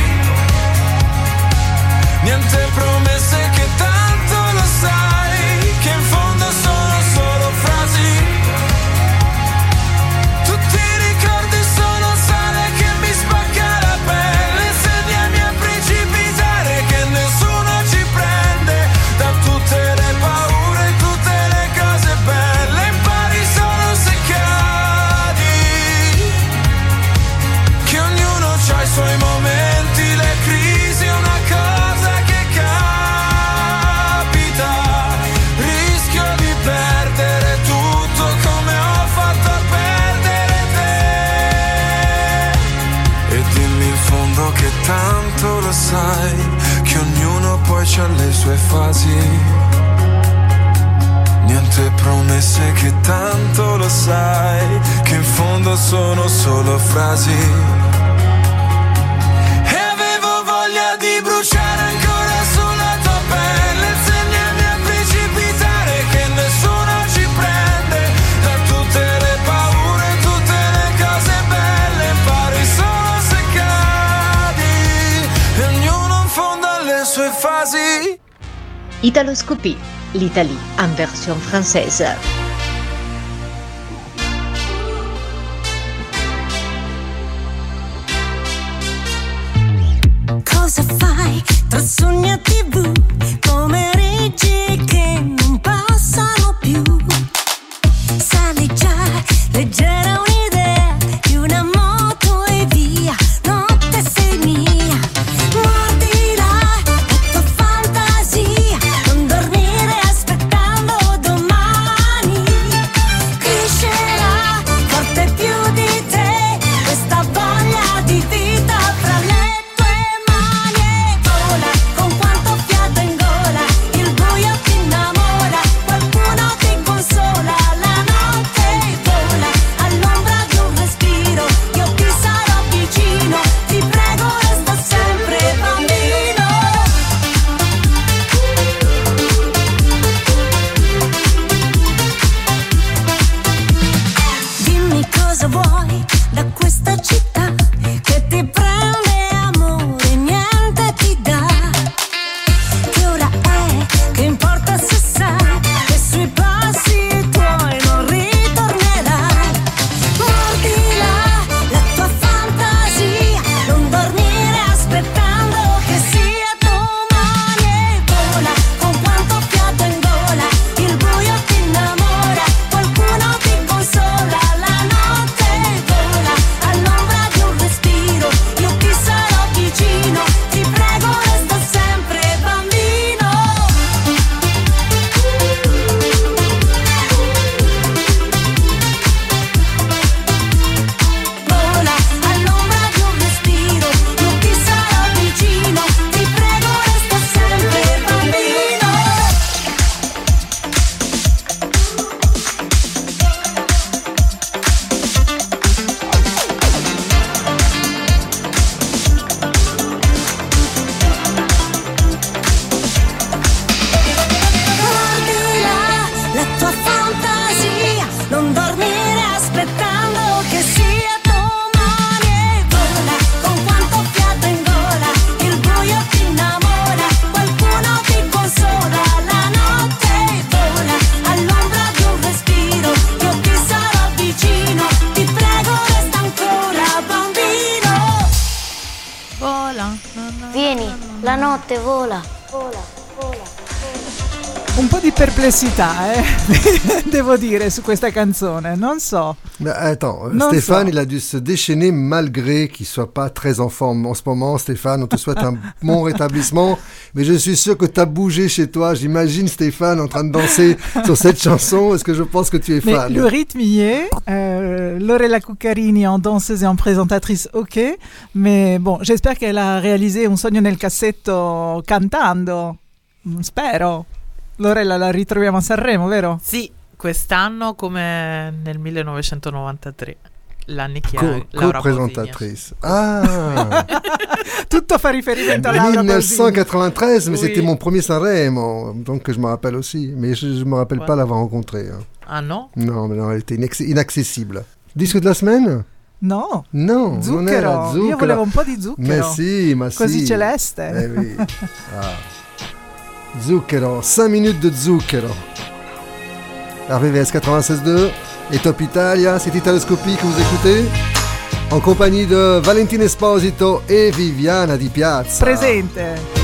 Niente promesse ognuno poi c'ha le sue fasi. Niente promesse che tanto lo sai che in fondo sono solo frasi Italoscopie, l'Italie en version française. Devo dire, su questa canzone? Non so. Mais attends, Non Stéphane, so. il a dû se déchaîner malgré qu'il soit pas très en forme en ce moment. Stéphane, on te souhaite un bon rétablissement. Mais je suis sûr que tu as bougé chez toi. J'imagine Stéphane en train de danser sur cette chanson. Est-ce que je pense que tu es Mais fan? le rythme y est. Euh, Lorella Cuccarini en danseuse et en présentatrice, ok. Mais bon, j'espère qu'elle a réalisé Un sogno nel cassetto cantando. Spero. Lorella la ritroviamo a Sanremo, vero? Sì, quest'anno come nel 1993. L'anno che ha Co- Co-présentatrice. Ah Tutto fa riferimento a Laura Pausini. 1993, mais Oui. c'était mon premier Sanremo. Donc je me rappelle aussi. Mais je ne me rappelle pas l'avoir rencontrée. Ah non Non, mais non, elle était inac- inaccessible. Disque de la semaine No. No, non era Zucchero. zucchero. Io volevo un po' di zucchero. Ma sì, ma Così sì. celeste. Eh oui. Ah. Zucchero, 5 minutes de zucchero. RVVS 96.2 et Top Italia, c'est Italoscopie que vous écoutez en compagnie de Valentino Esposito et Viviana Di Piazza. Presente.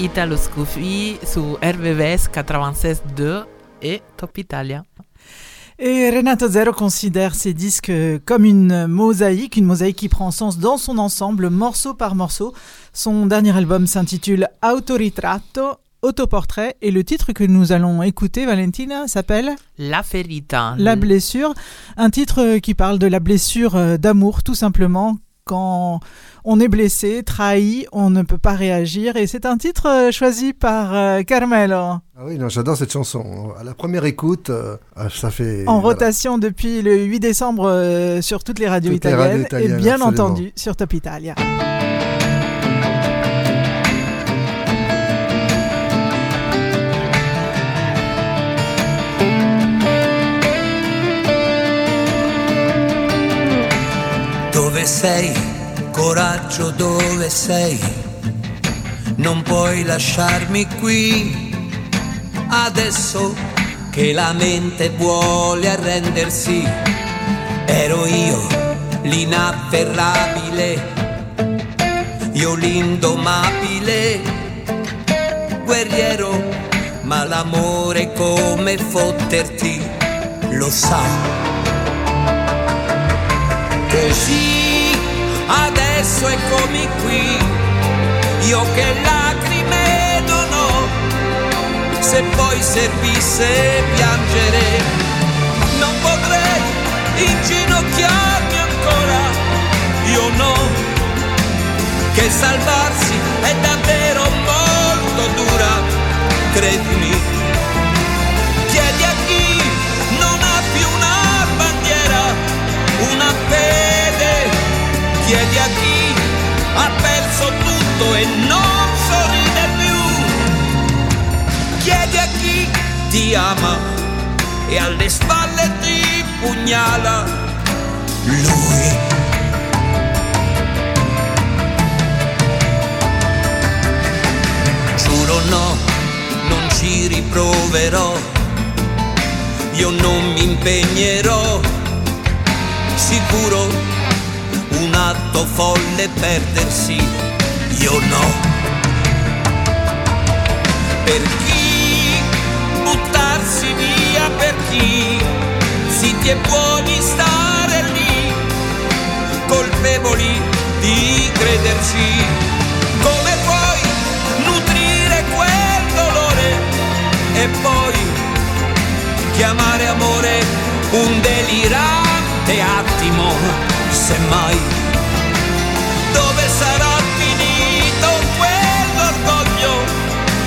Écoutez Italoscopie sur RVVS 96.2 et Top Italia. Et Renato Zero considère ses disques comme une mosaïque, une mosaïque qui prend sens dans son ensemble, morceau par morceau. Son dernier album s'intitule Autoritratto, autoportrait, et le titre que nous allons écouter, Valentina, s'appelle La Ferita. La blessure, un titre qui parle de la blessure euh, d'amour, tout simplement. Quand on est blessé, trahi, on ne peut pas réagir. Et c'est un titre euh, choisi par euh, Carmelo, Ah oui, non, j'adore cette chanson. À la première écoute, euh, ah, ça fait. en voilà. rotation depuis le 8 décembre euh, sur toutes les radios Toutes les italiennes, radios italiennes, et bien absolument. entendu sur Top Italia. Dove sei? Coraggio, dove sei? Non puoi lasciarmi qui. Adesso che la mente vuole arrendersi, ero io l'inafferrabile, io l'indomabile, guerriero, ma l'amore come fotterti, lo sa. Così adesso eccomi qui, io che lacrime non ho, se poi servisse piangere, non potrei inginocchiarmi ancora, io no, che salvarsi è davvero molto dura, credimi. Chiedi a chi non ha più una bandiera, una fede, chiedi a chi e non sorride più, chiedi a chi ti ama e alle spalle ti pugnala. Lui. Giuro no, non ci riproverò, io non mi impegnerò. Sicuro un atto folle perdersi, io no. Per chi buttarsi via, per chi zitti e buoni stare lì, colpevoli di crederci, come puoi nutrire quel dolore e poi chiamare amore un delirante attimo, semmai. Dove sarà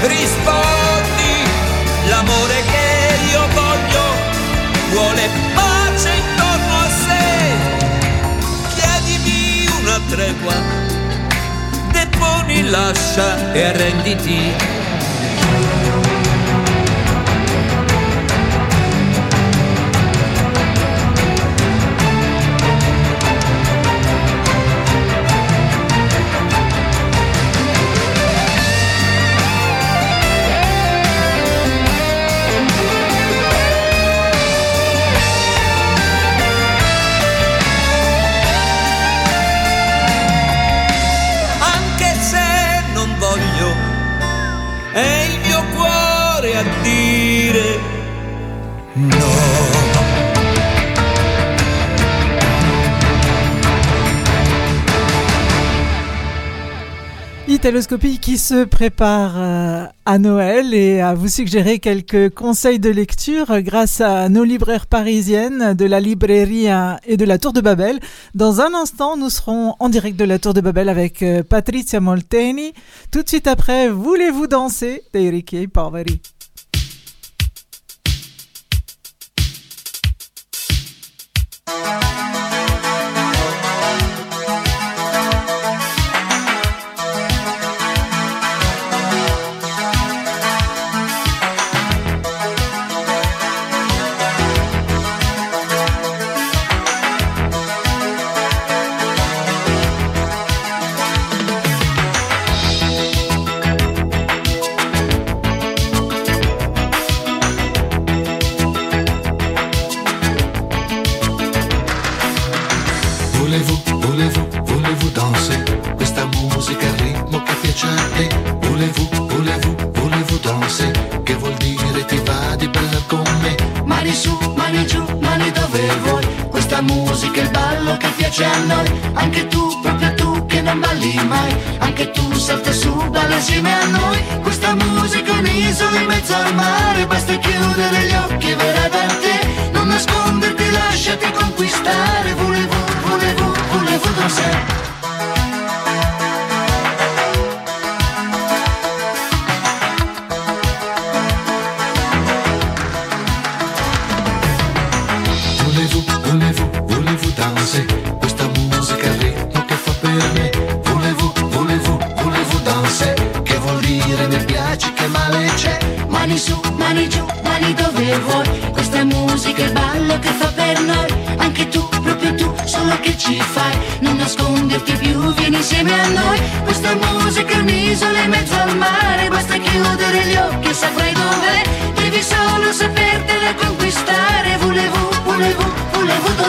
Rispondi, l'amore che io voglio vuole pace intorno a sé. Chiedimi una tregua, deponi, lascia e arrenditi. Italoscopie qui se prépare euh, à Noël et à vous suggérer quelques conseils de lecture grâce à nos libraires parisiennes de la Libreria et de la Tour de Babel. Dans un instant, nous serons en direct de la Tour de Babel avec euh, Patrizia Molteni. Tout de suite après, Voulez-vous danser i poveri?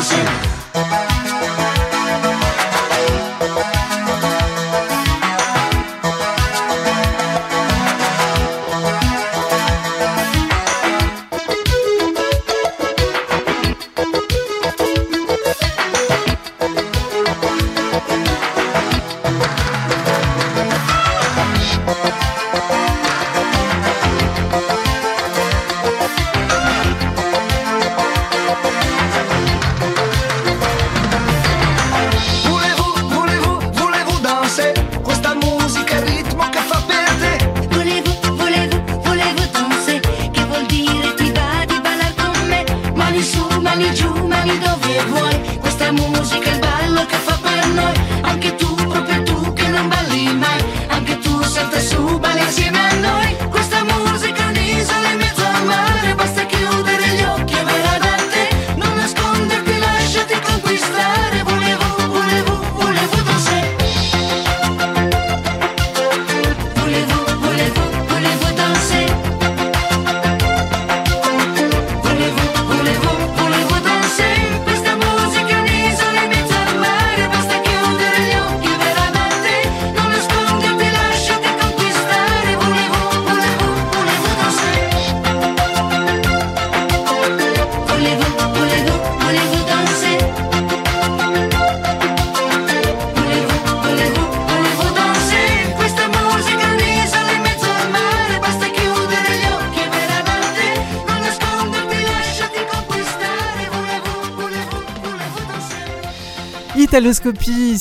Revolution.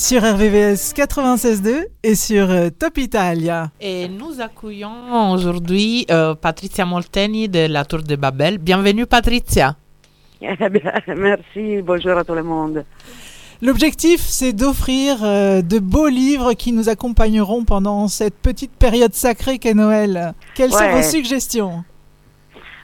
Sur RVVS 96.2 et sur euh, Top Italia. Et nous accueillons aujourd'hui euh, Patricia Molteni de la Tour de Babel. Bienvenue Patricia. Eh bien, merci, bonjour à tout le monde. L'objectif, c'est d'offrir euh, de beaux livres qui nous accompagneront pendant cette petite période sacrée qu'est Noël. Quelles sont vos suggestions?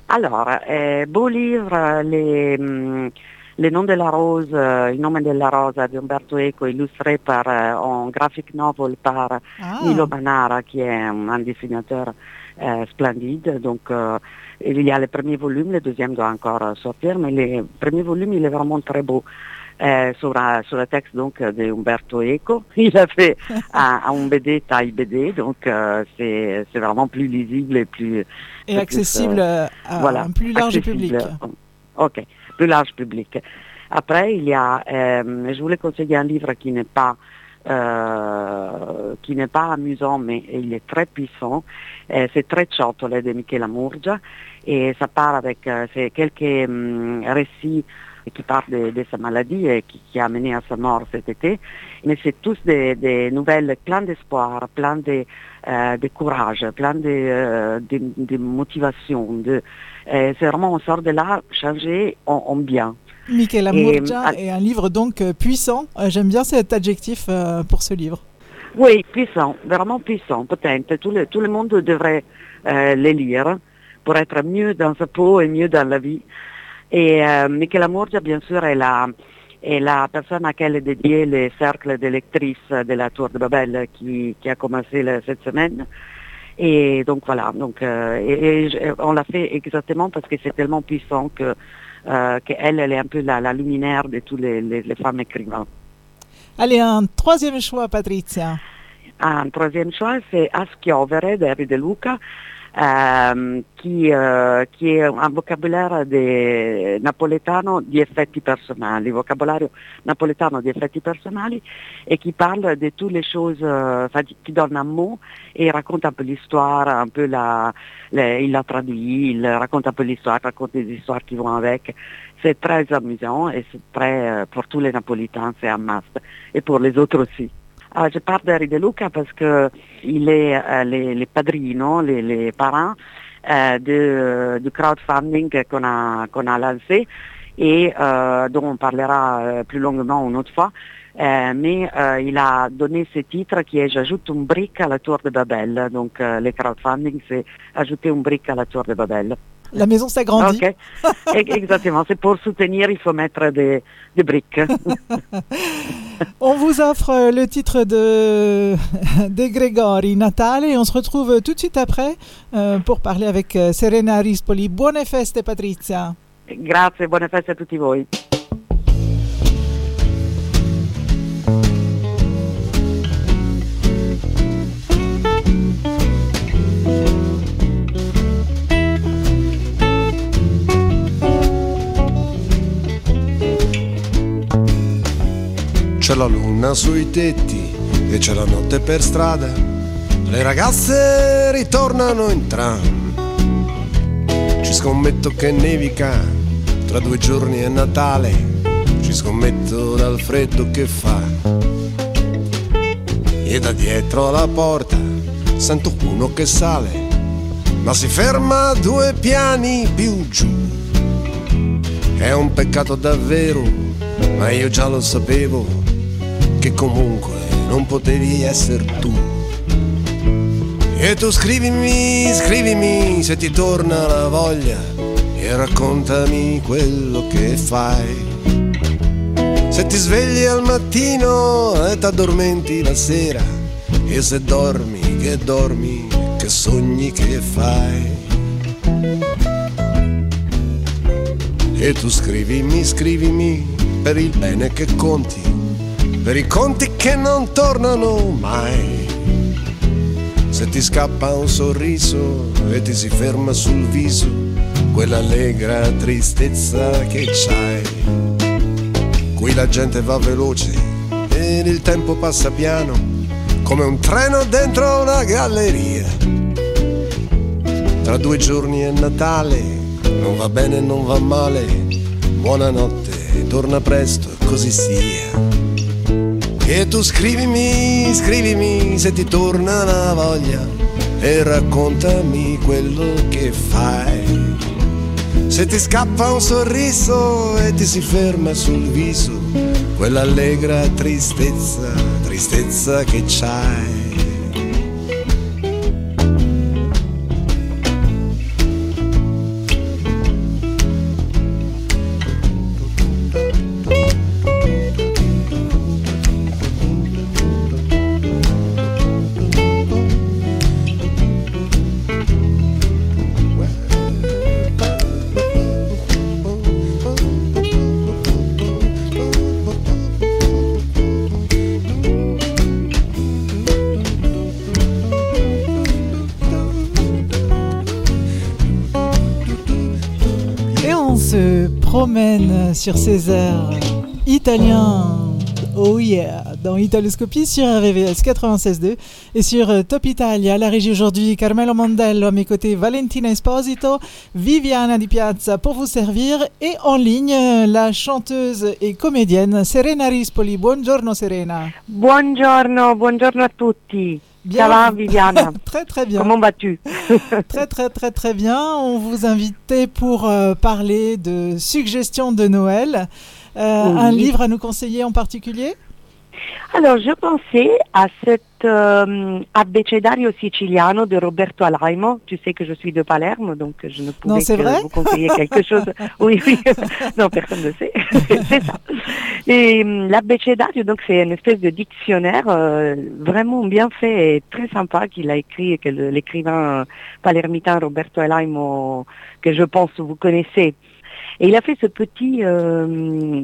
Alors, eh, beau livre, les, hum, Les noms de la rose, euh, Il nome della rosa di Umberto Eco, illustré par euh, en graphic novel par Ah. Milo Manara, qui est un, un dessinateur euh, splendide. Donc, euh, il y a le premier volume, le deuxième doit encore sortir, mais le premier volume, il est vraiment très beau. Euh, sur, un, sur le texte donc de Umberto Eco. Il a fait un, un BD taille BD, donc euh, c'est vraiment plus lisible et plus... Et plus, accessible euh, à un plus large accessible. public. Ok, plus large public. Après, il y a, euh, je voulais conseiller un livre qui n'est pas euh, qui n'est pas amusant, mais il est très puissant. Euh, c'est Tre ciotole de Michela Murgia et ça part avec euh, quelques hum, récits qui parlent de, sa maladie et qui, qui a mené à sa mort cet été. Mais c'est tous des, nouvelles plein d'espoir, plein de, euh, de courage, plein de, euh, de, de motivation. De, euh, c'est vraiment on sort de là changé en, en bien. Michela Et, Murgia ah, est un livre donc euh, puissant. Euh, J'aime bien cet adjectif euh, pour ce livre. Oui, puissant, vraiment puissant, potente. Tout le, tout le monde devrait euh, les lire pour être mieux dans sa peau et mieux dans la vie. Et euh, Michela Murgia, bien sûr, est la, est la personne à laquelle est dédié le cercle de lectrices de la Tour de Babel qui, qui a commencé cette semaine. Et donc voilà, donc, euh, et, et je- on l'a fait exactement parce que c'est tellement puissant que euh, qu'elle, elle est un peu la, la luminaire de toutes les, les- les femmes écrivains. Allez, un troisième choix, Patricia. Un troisième choix, c'est A schiovere de Harry De Luca. Ehm, qui, eh, qui è un vocabolario de- napoletano di effetti personali, vocabolario napoletano di effetti personali et qui parle de toutes les choses, euh, enfin, qui qui donne un mot et il raconte un peu l'histoire, un peu la, les- il la traduit, il raconte un peu l'histoire, raconte des histoires qui vont avec. C'est très amusant et c'est très, euh, pour tous les Napolitains, c'est un must. Et pour les autres aussi. Ah, je parle d'Harry De Luca parce que il est euh, les, les padrinos, les, les parents euh, de- du crowdfunding qu'on a, lancé et euh, dont on parlera euh, plus longuement une autre fois. Euh, mais euh, il a donné ce titre qui est J'ajoute une brique à la tour de Babel. Donc euh, le crowdfunding, c'est ajouter une brique à la tour de Babel. La maison s'agrandit. Ok, E- Exactement, c'est pour soutenir, il faut mettre des, des briques. On vous offre euh, le titre de, de Gregori, Natale, et on se retrouve tout de suite après euh, pour parler avec euh, Serena Rispoli. Buone feste, Patrizia. Grazie, buone feste a tutti voi. C'è la luna sui tetti e c'è la notte per strada. Le ragazze ritornano in tram. Ci scommetto che nevica, tra due giorni è Natale. Ci scommetto dal freddo che fa. E da dietro alla porta sento uno che sale, ma si ferma due piani più giù. È un peccato davvero, ma io già lo sapevo che comunque non potevi essere tu. E tu scrivimi, scrivimi se ti torna la voglia e raccontami quello che fai. Se ti svegli al mattino e t'addormenti la sera e se dormi, che dormi, che sogni che fai. E tu scrivimi, scrivimi per il bene che conti, per i conti che non tornano mai. Se ti scappa un sorriso e ti si ferma sul viso quell'allegra tristezza che c'hai. Qui la gente va veloce ed il tempo passa piano come un treno dentro una galleria. Tra due giorni è Natale, non va bene, non va male. Buonanotte, torna presto così sia. E tu scrivimi, scrivimi se ti torna la voglia e raccontami quello che fai. Se ti scappa un sorriso e ti si ferma sul viso quell'allegra tristezza, tristezza che c'hai. Promène sur ces airs italiens. Oh yeah, dans Italoscopie sur RVVS 96.2 et sur euh, Top Italia. La régie aujourd'hui, Carmelo Mondello à mes côtés, Valentina Esposito, Viviana Di Piazza pour vous servir et en ligne euh, la chanteuse et comédienne Serena Rispoli. Buongiorno Serena. Buongiorno, buongiorno a tutti. Bien. Ça va, Viviana Très très bien. Comment vas-tu Très très très très bien. On vous invitait pour euh, parler de suggestions de Noël. Euh, Oui. Un livre à nous conseiller en particulier? Alors, je pensais à cet euh, abecedario siciliano de Roberto Alaimo. Tu sais que je suis de Palerme, donc je ne pouvais que vrai? vous conseiller quelque chose. Oui, oui. non, personne ne sait. c'est ça. Et hum, l'abecedario, donc c'est une espèce de dictionnaire euh, vraiment bien fait et très sympa qu'il a écrit et que l'écrivain euh, palermitain Roberto Alaimo, que je pense vous connaissez, et il a fait ce petit euh,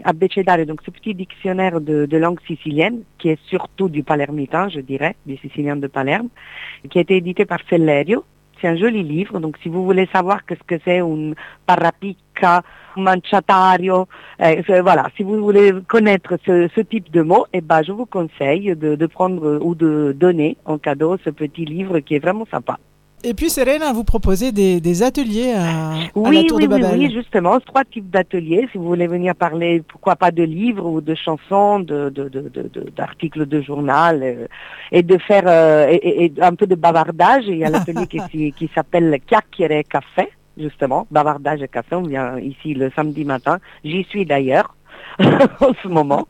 donc ce petit dictionnaire de, de langue sicilienne, qui est surtout du palermitain, je dirais, du sicilien de Palerme, qui a été édité par Sellerio. C'est un joli livre, donc si vous voulez savoir qu'est-ce que c'est un parapicca, un manciatario, euh, voilà, si vous voulez connaître ce, ce type de mots, eh ben, je vous conseille de, de prendre ou de donner en cadeau ce petit livre qui est vraiment sympa. Et puis Serena, vous proposez des, des ateliers à, à la Oui, Tour oui, de oui, Babel. oui, justement, trois types d'ateliers. Si vous voulez venir parler, pourquoi pas de livres ou de chansons, de, de, de, de- de- d'articles de journal, euh, et de faire euh, et, et- et un peu de bavardage. Il y a l'atelier qui, qui s'appelle Chiacchiere Café, justement, bavardage et café. On vient ici le samedi matin. J'y suis d'ailleurs en ce moment.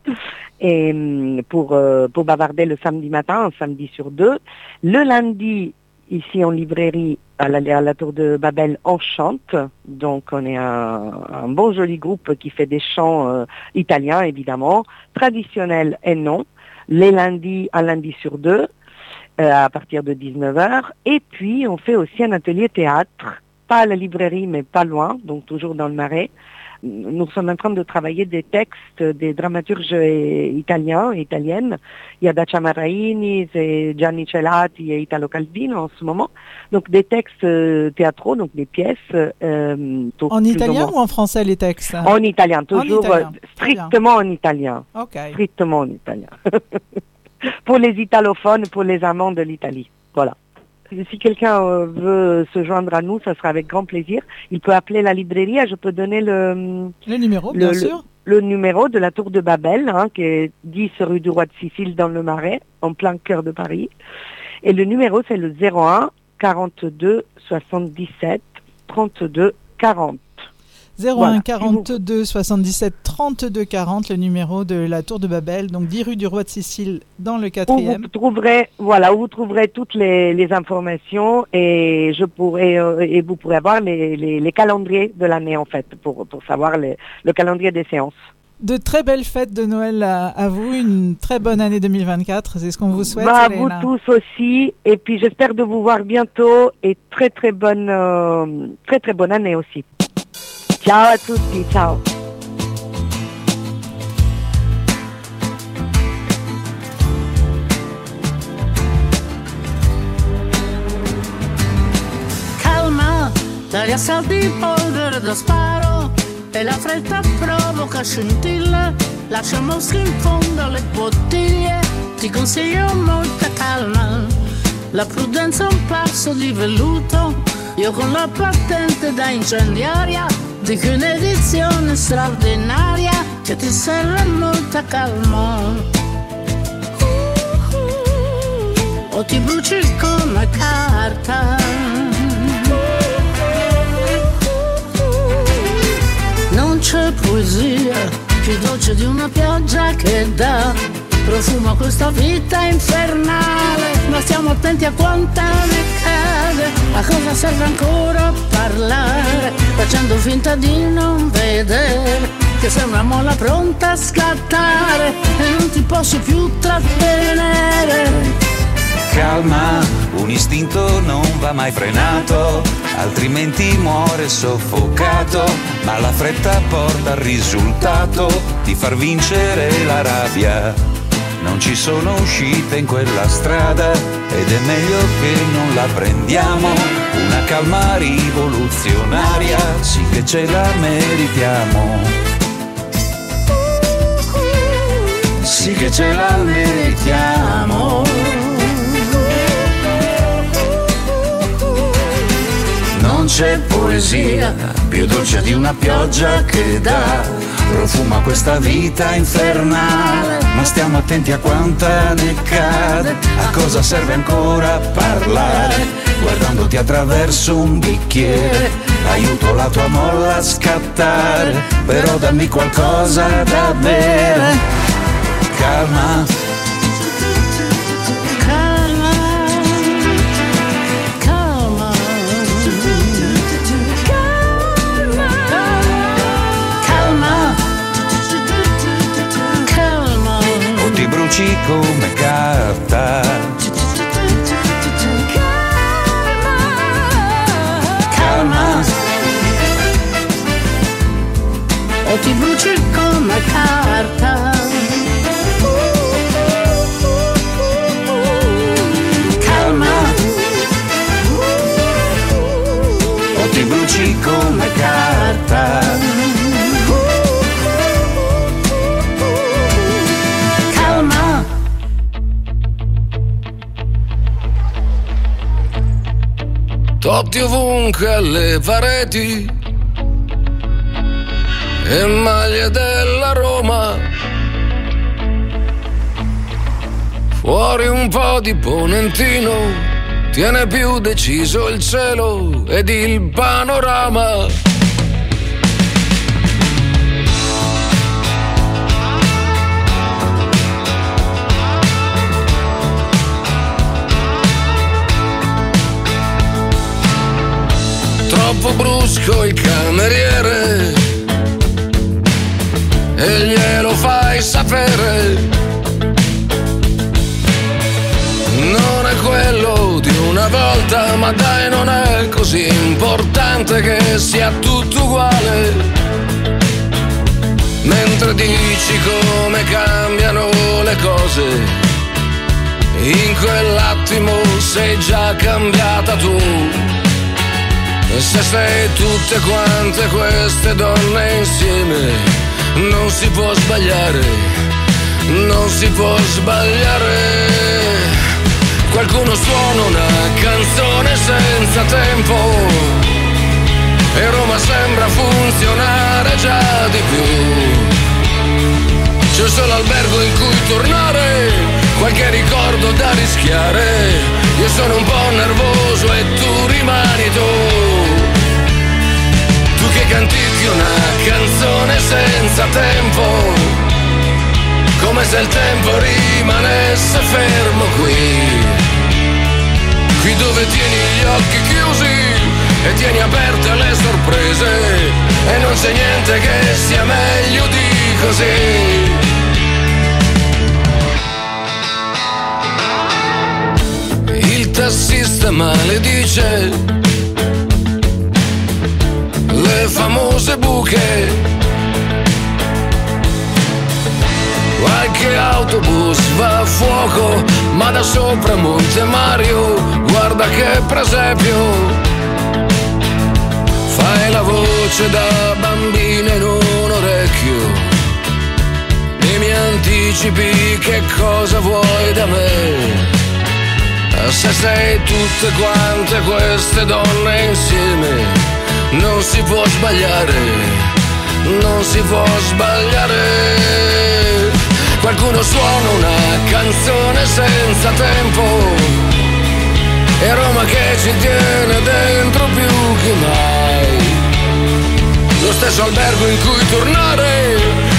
Et hum, pour, euh, pour bavarder le samedi matin, un samedi sur deux. Le lundi, ici en librairie à la, Tour de Babel, on chante. Donc on est un, un bon joli groupe qui fait des chants euh, italiens évidemment, traditionnels et non. Les lundis, un lundi sur deux, euh, à partir de 19h. Et puis on fait aussi un atelier théâtre, pas à la librairie mais pas loin, donc toujours dans le Marais. Nous sommes en train de travailler des textes des dramaturges euh, italiens et italiennes. Il y a Dacia Maraini, c'est Gianni Celati et Italo Calvino en ce moment. Donc des textes euh, théâtraux, donc des pièces. euh, En italien ou en français les textes En italien, toujours italien. euh, strictement en italien. Ok. Strictement en italien. pour les italophones, pour les amants de l'Italie. Voilà. Si quelqu'un euh, veut se joindre à nous, ça sera avec grand plaisir. Il peut appeler la librairie. Je peux donner le, Le numéro, le, bien le- sûr. le numéro de la Tour de Babel, hein, qui est 10 rue du Roi de Sicile dans le Marais, en plein cœur de Paris. Et le numéro, c'est le 01 42 77 32 40. 01 Voilà. 42 77 32 40, le numéro de la Tour de Babel, donc 10 rue du Roi de Sicile dans le Où 4e. vous trouverez, voilà, où vous trouverez toutes les, les informations et je pourrai euh, et vous pourrez avoir les, les, les calendriers de l'année en fait pour, pour savoir les- le calendrier des séances. De très belles fêtes de Noël à, à vous, une très bonne année 2024, c'est ce qu'on vous souhaite. Bah, à vous tous aussi et puis j'espère de vous voir bientôt et très très bonne euh, très très bonne année aussi. Ciao à tutti, ciao. Calma, dagli assalti polvere da sparo e la fretta provoca scintille. Lascia mosche in fondo alle bottiglie, ti consiglio molta calma. La prudenza è un passo di velluto, io con la patente da incendiaria dico un'edizione straordinaria che ti serve molta calma. o ti bruci come carta. Non c'è poesia più dolce di una pioggia che dà profumo a questa vita infernale, ma stiamo attenti a quanta ne cade, a cosa serve ancora parlare, facendo finta di non vedere che sei una molla pronta a scattare e non ti posso più trattenere. Calma, un istinto non va mai frenato, altrimenti muore soffocato, ma la fretta porta al risultato di far vincere la rabbia. Non ci sono uscite in quella strada ed è meglio che non la prendiamo, una calma rivoluzionaria, sì che ce la meritiamo. Sì che ce la meritiamo. Non c'è poesia più dolce di una pioggia che dà profumo a questa vita infernale. Ma stiamo attenti a quanta ne cade, a cosa serve ancora parlare. Guardandoti attraverso un bicchiere, aiuto la tua molla a scattare. Però dammi qualcosa da bere. Calma, bruci come carta. calma, o ti bruci come carta. Totti ovunque alle pareti e maglie della Roma. Fuori un po' di ponentino, tiene più deciso il cielo ed il panorama. Troppo brusco il cameriere e glielo fai sapere. Non è quello di una volta, ma dai, non è così importante che sia tutto uguale. Mentre dici come cambiano le cose, in quell'attimo sei già cambiata tu. Se sei tutte quante queste donne insieme, non si può sbagliare, non si può sbagliare. Qualcuno suona una canzone senza tempo e Roma sembra funzionare già di più. C'è solo albergo in cui tornare, qualche ricordo da rischiare. Io sono un po' nervoso e tu rimani tu. Tu che cantichi una canzone senza tempo, come se il tempo rimanesse fermo qui. Qui dove tieni gli occhi chiusi e tieni aperte le sorprese e non c'è niente che sia meglio di così. Tassista maledice le famose buche. Qualche autobus va a fuoco, ma da sopra Monte Mario, guarda che presepio. Fai la voce da bambina in un orecchio e mi anticipi che cosa vuoi da me. Se sei tutte quante queste donne insieme, non si può sbagliare, non si può sbagliare. Qualcuno suona una canzone senza tempo, e Roma che ci tiene dentro più che mai. Lo stesso albergo in cui tornare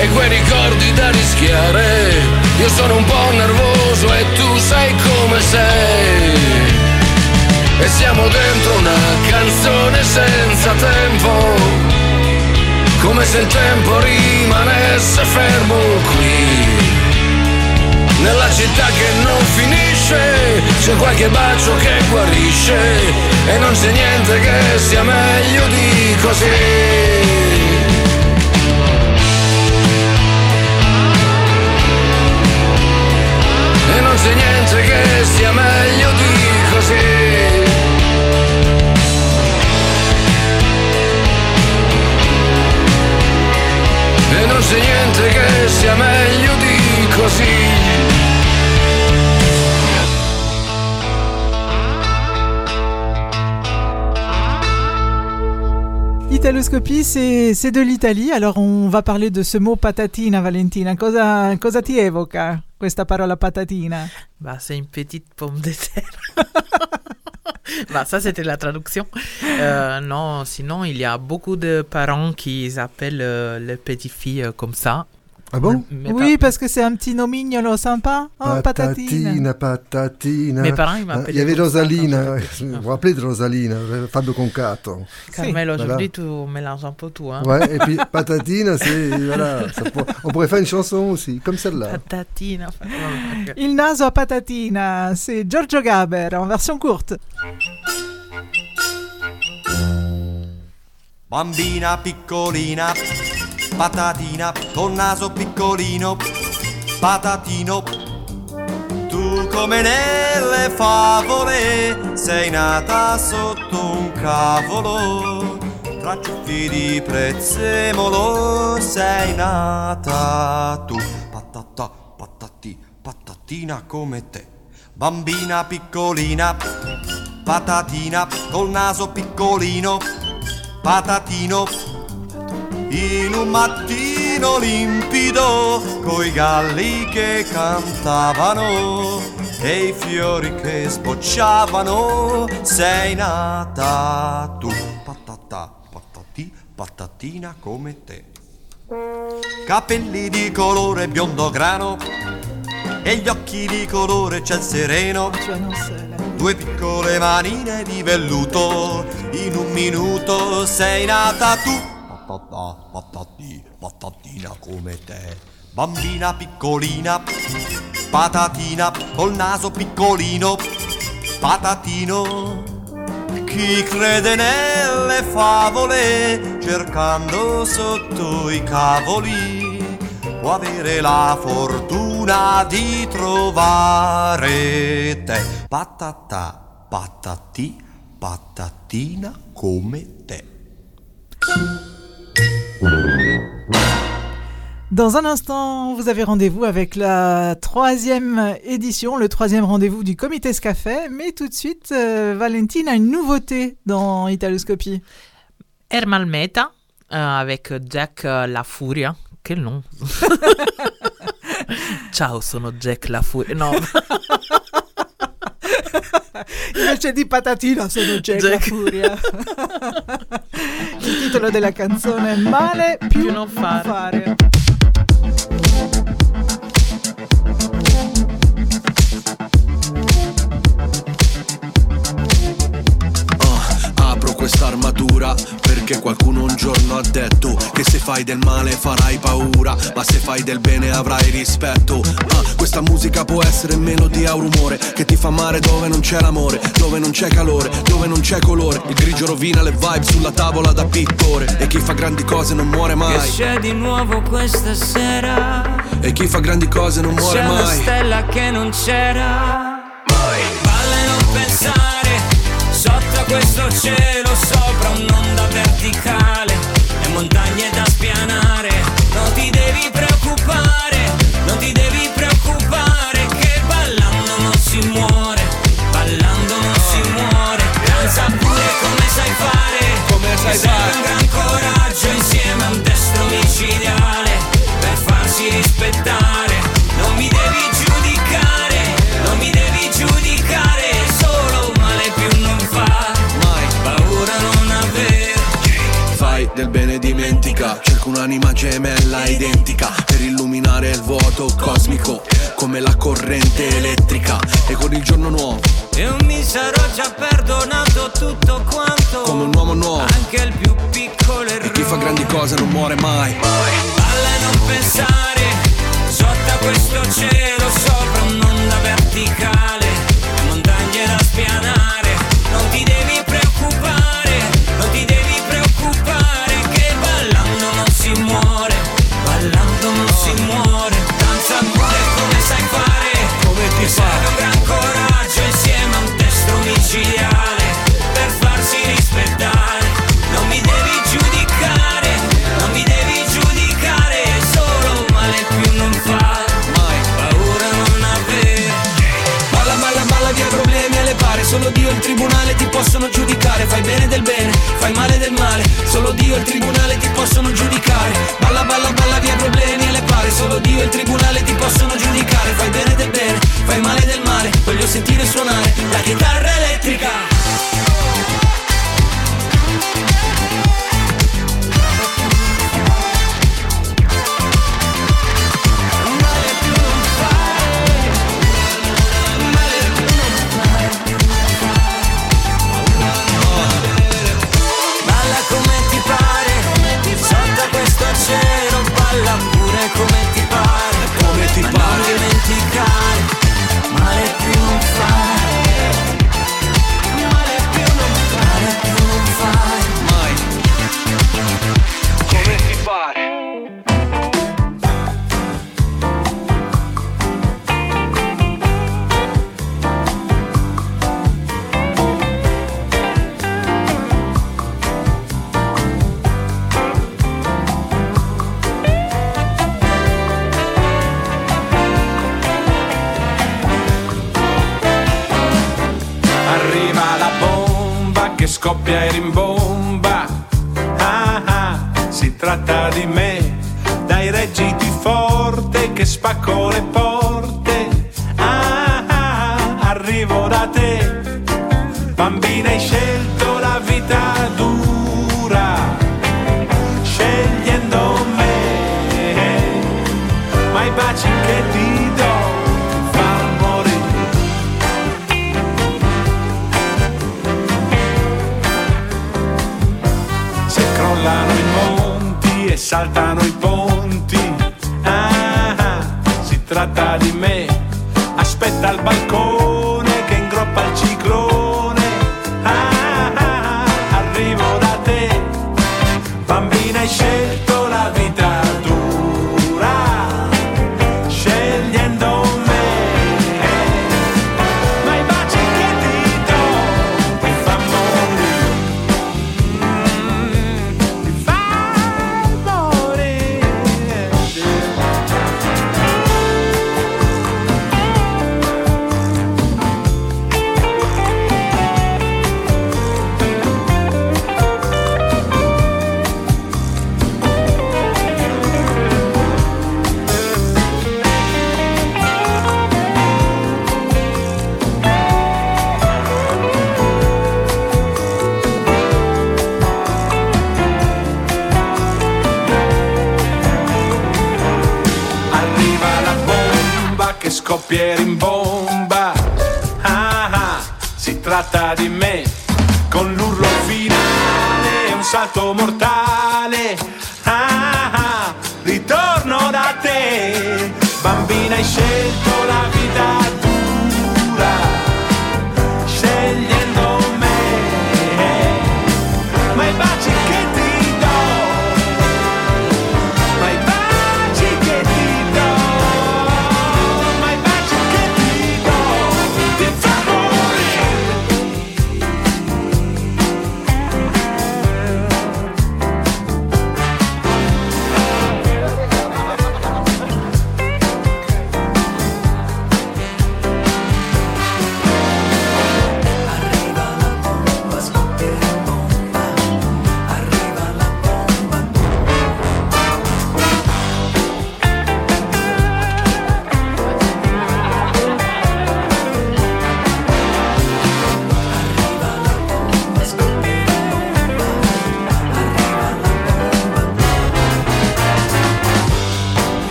e quei ricordi da rischiare. Io sono un po' nervoso e tu sai come sei. E siamo dentro una canzone senza tempo. Come se il tempo rimanesse fermo qui. Nella città che non finisce, c'è qualche bacio che guarisce e non c'è niente che sia meglio di così. C'è niente che sia meglio di così. E non c'è niente che sia meglio di così. Italoscopie, c'est de l'Italie. Alors, on va parler de ce mot patatina, Valentina. Cosa, cosa ti evoca? C'est une petite pomme de terre. bah, ça, c'était la traduction. Euh, non, sinon, il y a beaucoup de parents qui appellent euh, les petites filles euh, comme ça. Ah bon Mais Oui, parce que c'est un petit nomignolo sympa. Oh, patatina. Patatina, patatina. Mes parents, ils Ah, m'appelaient Il y avait Rosalina, vous vous rappelez de Rosalina, euh, Fabio Concato. Carmel, Voilà. aujourd'hui, tu mélanges un peu tout. Hein. Ouais, et puis patatina, c'est. Voilà, ça pour- on pourrait faire une chanson aussi, comme celle-là. Patatina. enfin, non, ok. Il naso a patatina, c'est Giorgio Gaber en version courte. Bambina piccolina, patatina, con naso piccolino, patatino. Tu come nelle favole sei nata sotto un cavolo, tra ciuffi di prezzemolo sei nata tu. Patata, patati, patatina come te. Bambina piccolina, patatina col naso piccolino, patatino. In un mattino limpido, coi galli che cantavano e i fiori che sbocciavano, sei nata tu, patata, patati, patatina come te. Capelli di colore biondo grano e gli occhi di colore ciel sereno. Due piccole manine di velluto, in un minuto sei nata tu. Patata, patati, patatina come te. Bambina piccolina, patatina col naso piccolino, patatino. Chi crede nelle favole, cercando sotto i cavoli, può avere la fortuna di trovare te. Patata, patati, patatina come te. Dans un instant, vous avez rendez-vous avec la troisième édition, le troisième rendez-vous du Comité Scafé. Mais tout de suite, euh, Valentine a une nouveauté dans Italoscopie. Ermal Meta euh, avec Jack euh, La Furia. Quel nom Ciao, sono Jack La Furia. No, Invece di patatina sono Jack, la Jack. Furia. Il titolo della canzone è Male più, non fare. Ah, apro quest'armatura perché qualcuno un giorno ha detto che se fai del male farai paura, ma se fai del bene avrai rispetto. Ah, questa musica può essere melodia o rumore che ti fa male dove non c'è l'amore, dove non c'è calore, dove non c'è colore. Il grigio rovina le vibe sulla tavola da pittore e chi fa grandi cose non muore Che mai. c'è di nuovo questa sera E chi fa grandi cose non muore C'è una mai. stella che non c'era questo cielo Sopra un'onda verticale E montagne da spianare. Non ti devi preoccupare Non ti devi preoccupare Che ballando non si muore Ballando non si muore. Danza pure come sai fare Come sai Serve fare. un gran coraggio insieme a un destro micidiale Per farsi rispettare un'anima gemella identica Per illuminare il vuoto cosmico Come la corrente elettrica. E con il giorno nuovo E mi sarò già perdonato tutto quanto. Come un uomo nuovo. Anche il più piccolo E errore chi fa grandi cose non muore mai. Balla e non pensare Sotto questo cielo Sopra un'onda verticale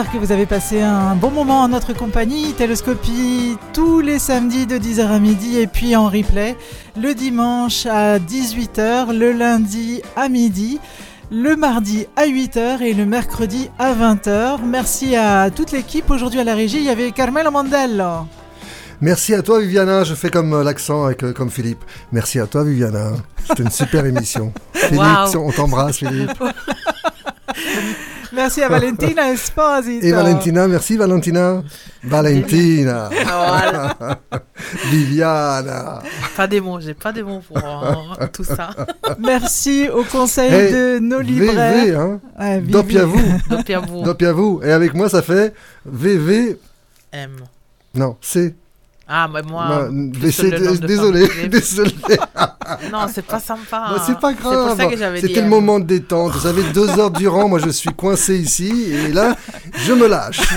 J'espère que vous avez passé un bon moment en notre compagnie. Télescopie tous les samedis de 10h à midi et puis en replay le dimanche à 18h, le lundi à midi, le mardi à 8h et le mercredi à 20h. Merci à toute l'équipe. Aujourd'hui à la régie, il y avait Carmelo Mondello. Merci à toi, Viviana. Je fais comme euh, l'accent avec, euh, comme Philippe. Merci à toi, Viviana. C'était une super émission. Philippe, Wow. on t'embrasse, Philippe. Merci à Valentina Esposito. Et Valentina, merci Valentina. Valentina. Voilà. Viviana. Pas des mots, j'ai pas des mots pour euh, tout ça. Merci au conseil Hey, de nos libraires. VV, hein. Ouais. Dopiavou. Dopiavou. Dopiavou. Et avec moi, ça fait VV. M. Non, C. Ah, mais moi. Bah, le nom de désolé, désolé. non, c'est pas sympa. Bah, c'est pas grave. C'était le M. moment de détente. Vous savez, deux heures durant, moi, je suis coincé ici. Et là, je me lâche.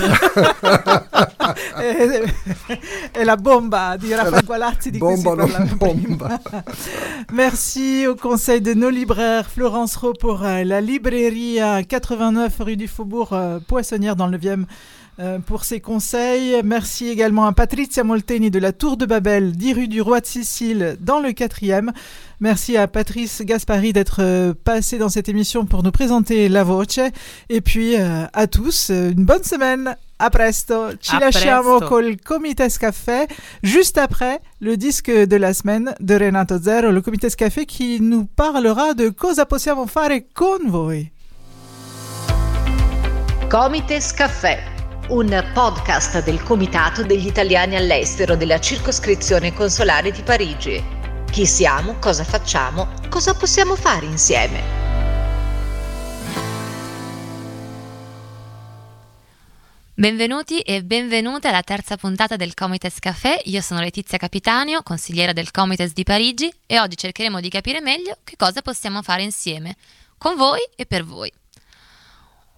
e, e la bomba di Raffaele Gualazzi di cui si Bomba. Merci au conseil de nos libraires Florence euh, la librairie à 89 rue du Faubourg euh, Poissonnière dans le 9e euh, pour ses conseils. Merci également à Patrizia Molteni de la Tour de Babel, 10 rue du Roi de Sicile, dans le 4e. Merci à Patrice Gaspari d'être euh, passé dans cette émission pour nous présenter La Voce. Et puis euh, à tous, euh, une bonne semaine. A presto. Ci A lasciamo presto. col Comites Café. Juste après, le disque de la semaine de Renato Zero, le Comites Café qui nous parlera de cosa possiamo fare con voi. Comites Caffè, un podcast del Comitato degli Italiani all'estero della circoscrizione consolare di Parigi. Chi siamo, cosa facciamo, cosa possiamo fare insieme. Benvenuti e benvenute alla terza puntata del Comites Café. Io sono Letizia Capitanio, consigliera del Comites di Parigi e oggi cercheremo di capire meglio che cosa possiamo fare insieme, con voi e per voi.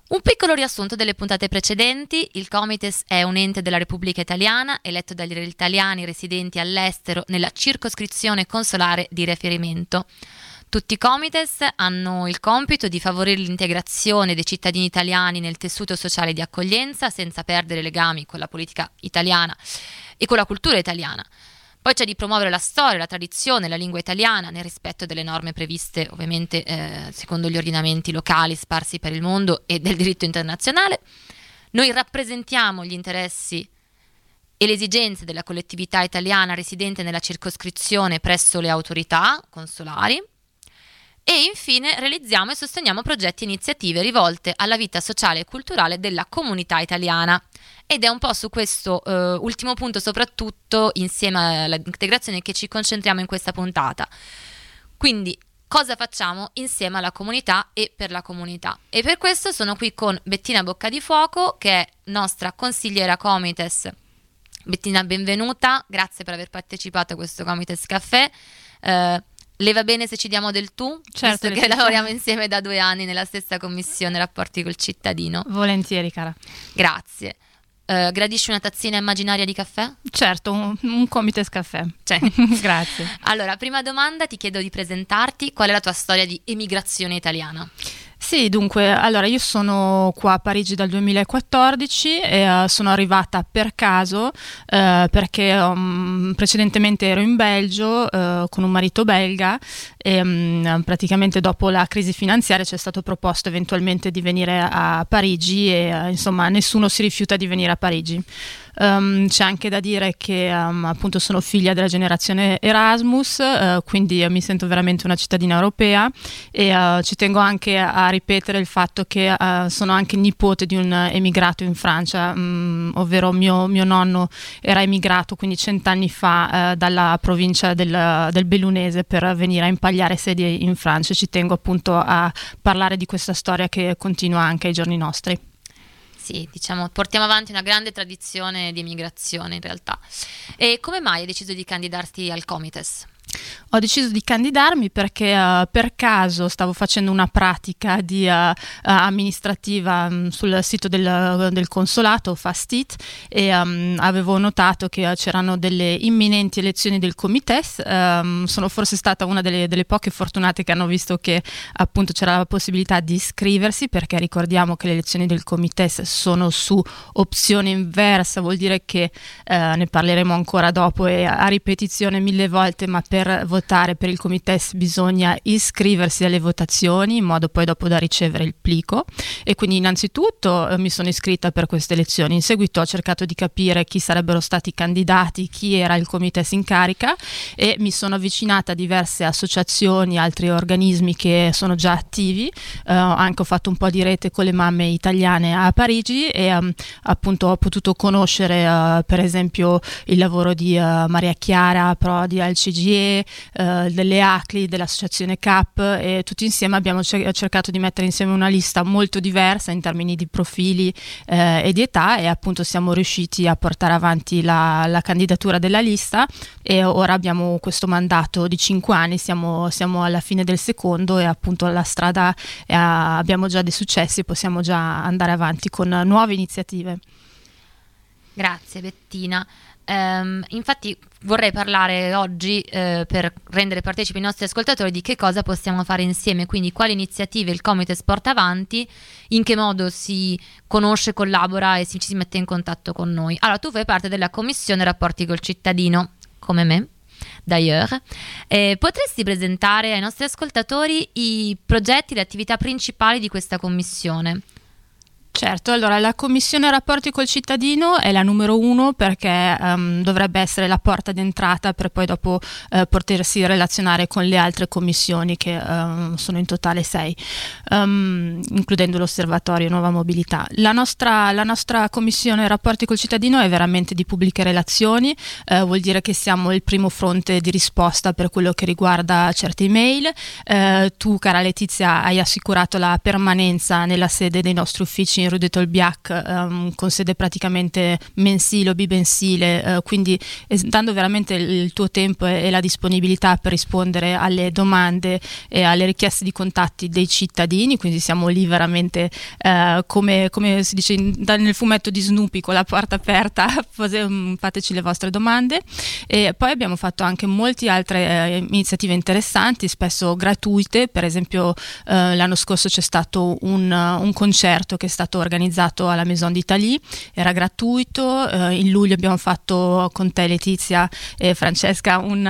Un piccolo riassunto delle puntate precedenti. Il Comites è un ente della Repubblica Italiana eletto dagli italiani residenti all'estero nella circoscrizione consolare di riferimento. Tutti i comites hanno il compito di favorire l'integrazione dei cittadini italiani nel tessuto sociale di accoglienza senza perdere legami con la politica italiana e con la cultura italiana. Poi c'è di promuovere la storia, la tradizione, la lingua italiana nel rispetto delle norme previste ovviamente eh, secondo gli ordinamenti locali sparsi per il mondo e del diritto internazionale. Noi rappresentiamo gli interessi e le esigenze della collettività italiana residente nella circoscrizione presso le autorità consolari e infine realizziamo e sosteniamo progetti e iniziative rivolte alla vita sociale e culturale della comunità italiana. Ed è un po' su questo eh, ultimo punto, soprattutto insieme all'integrazione, che ci concentriamo in questa puntata. Quindi, cosa facciamo insieme alla comunità e per la comunità? E per questo sono qui con Bettina Bocca di Fuoco, che è nostra consigliera Comites. Bettina, benvenuta, grazie per aver partecipato a questo Comites Caffè. Eh, le va bene se ci diamo del tu? Certo, Visto che lavoriamo insieme da due anni nella stessa commissione rapporti col cittadino. Volentieri, cara. Grazie. Eh, gradisci una tazzina immaginaria di caffè? Certo, un, un Comites Caffè. Cioè. Grazie. Allora, prima domanda ti chiedo di presentarti. Qual è la tua storia di emigrazione italiana? Sì, dunque, allora io sono qua a Parigi dal 2014 e eh, sono arrivata per caso eh, perché um, precedentemente ero in Belgio eh, con un marito belga e mm, praticamente dopo la crisi finanziaria ci è stato proposto eventualmente di venire a Parigi e insomma nessuno si rifiuta di venire a Parigi. Um, c'è anche da dire che um, appunto sono figlia della generazione Erasmus, eh, quindi mi sento veramente una cittadina europea e eh, ci tengo anche a ripetere il fatto che eh, sono anche nipote di un emigrato in Francia, mm, ovvero mio, mio nonno era emigrato quindi cent'anni fa dalla provincia del, del Bellunese per venire a impagliare sedie in Francia. Ci tengo appunto a parlare di questa storia che continua anche ai giorni nostri. Sì, diciamo, portiamo avanti una grande tradizione di emigrazione in realtà. E come mai hai deciso di candidarti al Comites? Ho deciso di candidarmi perché eh, per caso stavo facendo una pratica di, eh, amministrativa mh, sul sito del, del consolato Fastit e um, avevo notato che eh, c'erano delle imminenti elezioni del Comites. Ehm, sono forse stata una delle, delle poche fortunate che hanno visto che appunto c'era la possibilità di iscriversi perché ricordiamo che le elezioni del Comites sono su opzione inversa, vuol dire che ne parleremo ancora dopo e a ripetizione mille volte, ma per votare per il Comites bisogna iscriversi alle votazioni in modo poi dopo da ricevere il plico. E quindi innanzitutto eh, mi sono iscritta per queste elezioni, in seguito ho cercato di capire chi sarebbero stati i candidati, chi era il Comites in carica e mi sono avvicinata a diverse associazioni, altri organismi che sono già attivi, eh, anche ho fatto un po' di rete con le mamme italiane a Parigi e ehm, appunto ho potuto conoscere eh, per esempio il lavoro di eh, Maria Chiara Prodi al CGE, eh, delle ACLI, dell'associazione CAP e tutti insieme abbiamo cer- cercato di mettere insieme una lista molto diversa in termini di profili eh, e di età e appunto siamo riusciti a portare avanti la, la candidatura della lista e ora abbiamo questo mandato di cinque anni, siamo, siamo alla fine del secondo e appunto la strada eh, abbiamo già dei successi e possiamo già andare avanti con nuove iniziative. Grazie Bettina. Ehm, infatti vorrei parlare oggi eh, per rendere partecipi i nostri ascoltatori di che cosa possiamo fare insieme, quindi quali iniziative il Comites porta avanti, in che modo si conosce, collabora e si, ci si mette in contatto con noi. Allora, tu fai parte della commissione rapporti col cittadino, come me. D'ailleurs, Eh, potresti presentare ai nostri ascoltatori i progetti, le attività principali di questa commissione? Certo, allora la Commissione Rapporti col cittadino è la numero uno perché ehm, dovrebbe essere la porta d'entrata per poi dopo eh, potersi relazionare con le altre commissioni che ehm, sono in totale sei, ehm, includendo l'Osservatorio Nuova Mobilità. La nostra, la nostra Commissione Rapporti col cittadino è veramente di pubbliche relazioni, eh, vuol dire che siamo il primo fronte di risposta per quello che riguarda certe email. Eh, tu, cara Letizia, hai assicurato la permanenza nella sede dei nostri uffici in Rue de Tolbiac ehm, con sede praticamente mensile o bimensile, eh, quindi dando veramente il, tuo tempo e, e la disponibilità per rispondere alle domande e alle richieste di contatti dei cittadini, quindi siamo lì veramente eh, come, come si dice in- nel fumetto di Snoopy con la porta aperta, mm, fateci le vostre domande. E poi abbiamo fatto anche molte altre eh, iniziative interessanti, spesso gratuite, per esempio eh, l'anno scorso c'è stato un, uh, un concerto che è stato organizzato alla Maison d'Italie, era gratuito, eh, in luglio abbiamo fatto con te Letizia e Francesca un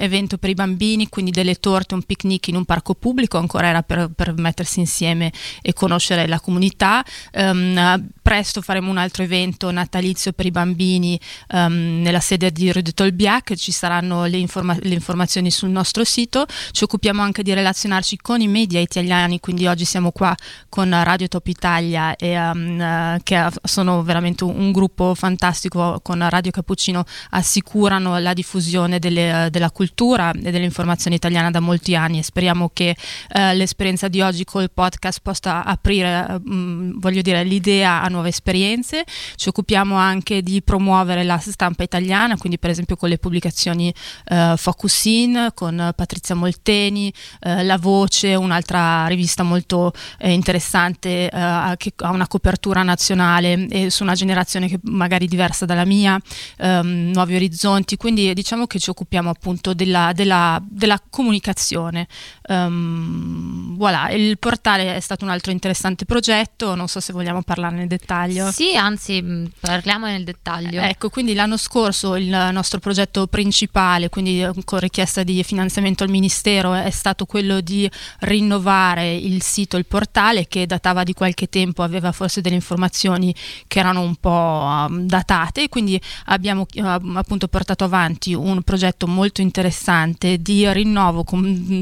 evento per i bambini, quindi delle torte, un picnic in un parco pubblico, ancora era per, per mettersi insieme e conoscere la comunità. Ehm, presto faremo un altro evento natalizio per i bambini ehm, nella sede di Rue de Tolbiac, ci saranno le, informa- le informazioni sul nostro sito, ci occupiamo anche di relazionarci con i media italiani, quindi oggi siamo qua con Radio Top Italia e, ehm, eh, che sono veramente un, gruppo fantastico con Radio Cappuccino, assicurano la diffusione delle, della cultura e dell'informazione italiana da molti anni e speriamo che eh, l'esperienza di oggi col podcast possa aprire, mh, voglio dire, l'idea a nuove esperienze. Ci occupiamo anche di promuovere la stampa italiana, quindi per esempio con le pubblicazioni eh, Focus In, con Patrizia Molteni, eh, La Voce, un'altra rivista molto eh, interessante eh, che ha una copertura nazionale e su una generazione che magari diversa dalla mia, ehm, Nuovi Orizzonti, quindi diciamo che ci occupiamo appunto della, della- della comunicazione. Ehm, voilà, il portale è stato un altro interessante progetto, non so se vogliamo parlarne nel dettaglio. Sì, anzi, mh, parliamo nel dettaglio. Ecco, quindi l'anno scorso il nostro progetto principale, quindi eh, con richiesta di finanziamento al Ministero, è stato quello di rinnovare il sito, il portale che datava di qualche tempo, aveva forse delle informazioni che erano un po' um, datate, quindi abbiamo eh, appunto portato avanti un progetto molto interessante di rinnovo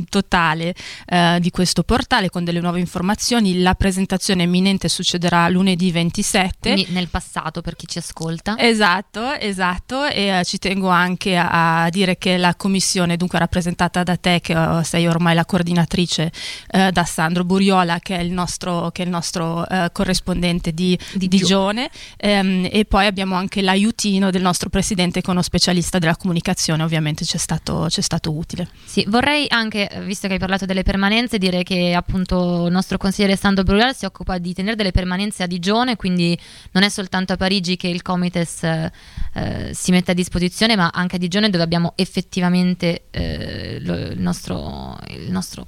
totale eh, di questo portale con delle nuove informazioni. La presentazione imminente succederà lunedì 27. Quindi nel passato per chi ci ascolta. Esatto, esatto, e eh, ci tengo anche a, a dire che la commissione, dunque rappresentata da te, che eh, sei ormai la coordinatrice, eh, da Sandro Buriola, che è il nostro, che è il nostro eh, corrispondente di, di Digione, ehm, e poi abbiamo anche l'aiutino del nostro presidente, che è uno specialista della comunicazione, ovviamente ci è stato, ci è stato utile. Sì, vorrei anche, visto che hai parlato delle permanenze, dire che appunto il nostro consigliere Sandro Brurial si occupa di tenere delle permanenze a Digione, quindi non è soltanto a Parigi che il Comites eh, si mette a disposizione, ma anche a Digione dove abbiamo effettivamente eh, lo- il, nostro, il nostro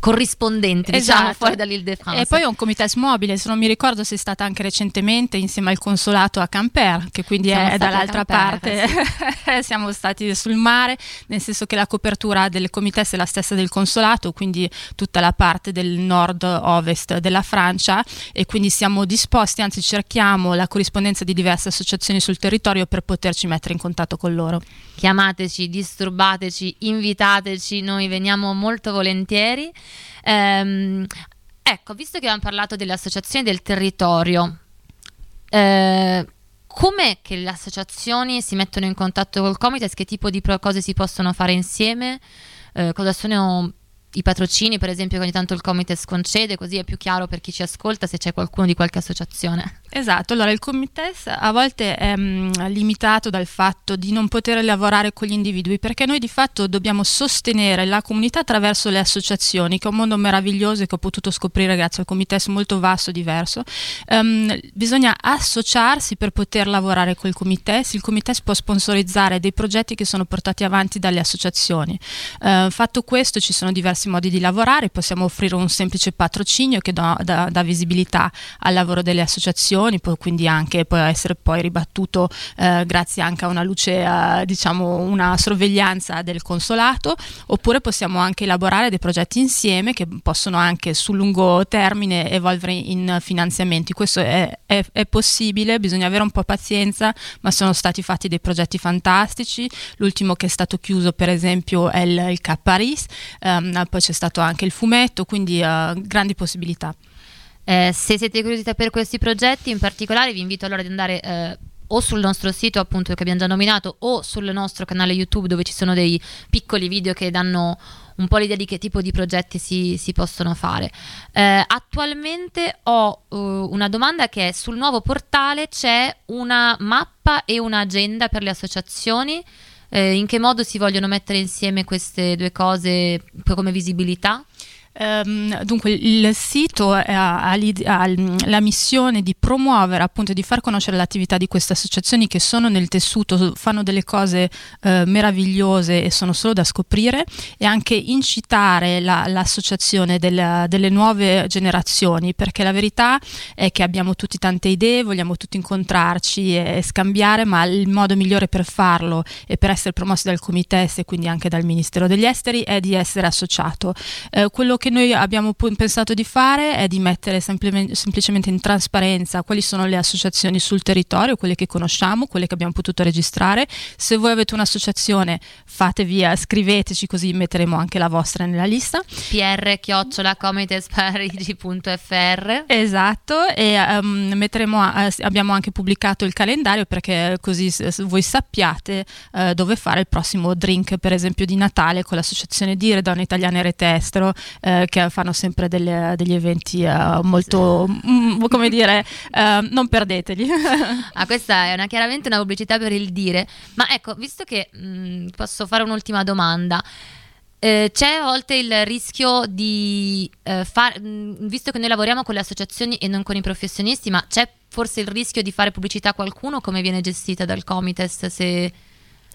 corrispondente, diciamo, Esatto. fuori dall'Île-de-France. E poi è un comites mobile, se non mi ricordo sei stata anche recentemente insieme al consolato a Camper, che quindi Siamo è dall'altra Camper, parte, siamo stati sul mare, nel senso che la copertura del comites è la stessa del consolato, quindi tutta la parte del nord-ovest della Francia e quindi siamo disposti, anzi cerchiamo la corrispondenza di diverse associazioni sul territorio per poterci mettere in contatto con loro. Chiamateci, disturbateci, invitateci, noi veniamo molto volentieri. Ehm, ecco, visto che abbiamo parlato delle associazioni del territorio, eh, com'è che le associazioni si mettono in contatto col Comites? Che tipo di cose si possono fare insieme? Eh, cosa sono i patrocini, per esempio, che ogni tanto il Comites concede, così è più chiaro per chi ci ascolta se c'è qualcuno di qualche associazione. Esatto, allora il Comites a volte è mm, limitato dal fatto di non poter lavorare con gli individui perché noi di fatto dobbiamo sostenere la comunità attraverso le associazioni, che è un mondo meraviglioso e che ho potuto scoprire grazie al Comites molto vasto, diverso. Ehm, bisogna associarsi per poter lavorare col Comites, il Comites può sponsorizzare dei progetti che sono portati avanti dalle associazioni. Eh, fatto questo ci sono diversi modi di lavorare, possiamo offrire un semplice patrocinio che dà visibilità al lavoro delle associazioni, può quindi anche può essere poi ribattuto eh, grazie anche a una luce, eh, diciamo una sorveglianza del consolato, oppure possiamo anche elaborare dei progetti insieme che possono anche sul lungo termine evolvere in finanziamenti. Questo è, è- è possibile, bisogna avere un po' pazienza, ma sono stati fatti dei progetti fantastici. L'ultimo che è stato chiuso, per esempio, è il, il Cap Paris, ehm, poi c'è stato anche il fumetto, quindi eh, grandi possibilità. Eh, se siete curiosi per questi progetti, in particolare vi invito allora ad andare eh, o sul nostro sito appunto che abbiamo già nominato o sul nostro canale YouTube dove ci sono dei piccoli video che danno un po' l'idea di che tipo di progetti si, si possono fare. Eh, attualmente ho eh, una domanda che è sul nuovo portale c'è una mappa e un'agenda per le associazioni. Eh, in che modo si vogliono mettere insieme queste due cose come visibilità? Ehm, dunque il sito ha, ha la missione di promuovere appunto di far conoscere l'attività di queste associazioni che sono nel tessuto, fanno delle cose eh, meravigliose e sono solo da scoprire e anche incitare la- l'associazione della- delle nuove generazioni perché la verità è che abbiamo tutti tante idee, vogliamo tutti incontrarci e, e scambiare ma il modo migliore per farlo e per essere promossi dal Comites e quindi anche dal Ministero degli Esteri è di essere associato. Eh, quello che noi abbiamo pensato di fare è di mettere semplicemente, semplicemente in trasparenza quali sono le associazioni sul territorio, quelle che conosciamo, quelle che abbiamo potuto registrare. Se voi avete un'associazione, fate via, scriveteci così metteremo anche la vostra nella lista. pr chiocciola comitesparigi.fr Esatto, e ehm, metteremo a- eh, abbiamo anche pubblicato il calendario perché così voi sappiate eh, dove fare il prossimo drink, per esempio di Natale con l'associazione Dire Donne Italiane Rete Estero, eh, che fanno sempre delle- degli eventi eh, molto, mm, come dire, eh, non perdeteli. Ah, questa è una- chiaramente una pubblicità per il dire, ma ecco, visto che mh, posso fare un'ultima domanda. Eh, c'è a volte il rischio di eh, far, mh, visto che noi lavoriamo con le associazioni e non con i professionisti, ma c'è forse il rischio di fare pubblicità a qualcuno? Come viene gestita dal Comites? Se...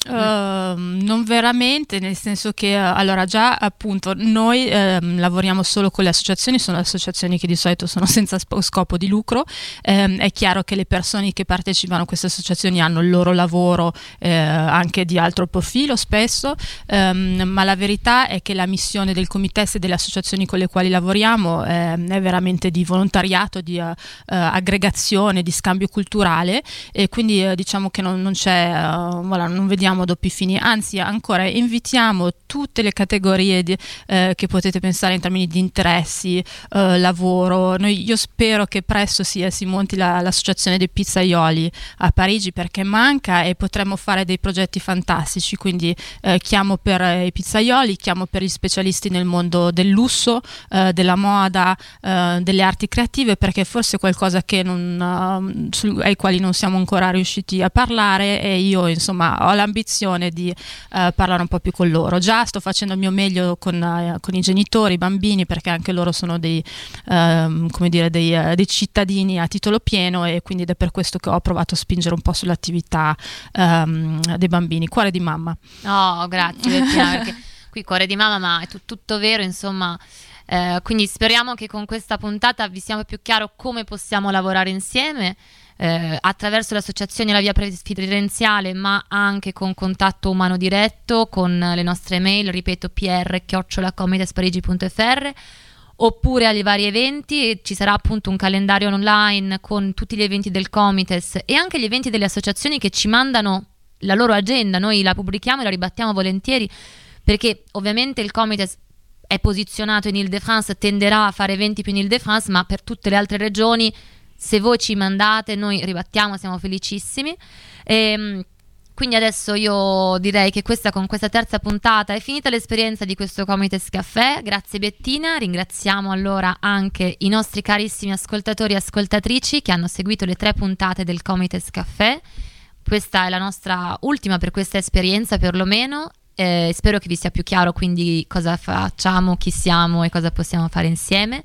Ehm, non veramente, nel senso che eh, allora già appunto noi ehm, lavoriamo solo con le associazioni, sono associazioni che di solito sono senza sp- scopo di lucro, Ehm, è chiaro che le persone che partecipano a queste associazioni hanno il loro lavoro eh, anche di altro profilo spesso, ehm, ma la verità è che la missione del Comites e delle associazioni con le quali lavoriamo ehm, è veramente di volontariato, di eh, eh, aggregazione, di scambio culturale. E quindi eh, diciamo che non, non c'è, voilà, non vediamo doppi fini, anzi ancora invitiamo tutte le categorie di- eh, che potete pensare in termini di interessi, eh, lavoro. Noi- io spero che presto sia- si monti la- l'associazione dei pizzaioli a Parigi perché manca e potremmo fare dei progetti fantastici, quindi eh, chiamo per eh, i pizzaioli, chiamo per gli specialisti nel mondo del lusso, eh, della moda, eh, delle arti creative perché forse è qualcosa non, eh, su- ai quali non siamo ancora riusciti a parlare e io insomma ho l'ambizione di eh, parlare un po' più con loro. Già sto facendo il mio meglio con, eh, con i genitori, i bambini perché anche loro sono dei, ehm, dire, dei, eh, dei cittadini a titolo pieno e quindi ed è per questo che ho provato a spingere un po' sull'attività ehm, dei bambini. Cuore di mamma. No, grazie Bettina, qui cuore di mamma, ma è tu- tutto vero, insomma. Eh, quindi speriamo che con questa puntata vi sia più chiaro come possiamo lavorare insieme. Eh, attraverso le associazioni e la via preferenziale, ma anche con contatto umano diretto, con le nostre mail, ripeto, pr-comitesparigi.fr oppure agli vari eventi. Ci sarà appunto un calendario online con tutti gli eventi del Comites e anche gli eventi delle associazioni che ci mandano la loro agenda, noi la pubblichiamo e la ribattiamo volentieri perché ovviamente il Comites è posizionato in Ile-de-France, tenderà a fare eventi più in Ile-de-France, ma per tutte le altre regioni se voi ci mandate noi ribattiamo, siamo felicissimi. Ehm, Quindi adesso io direi che questa, con questa terza puntata è finita l'esperienza di questo Comites Caffè. Grazie Bettina, ringraziamo allora anche i nostri carissimi ascoltatori e ascoltatrici che hanno seguito le tre puntate del Comites Caffè. Questa è la nostra ultima per questa esperienza perlomeno. Eh, spero che vi sia più chiaro quindi cosa facciamo, chi siamo e cosa possiamo fare insieme.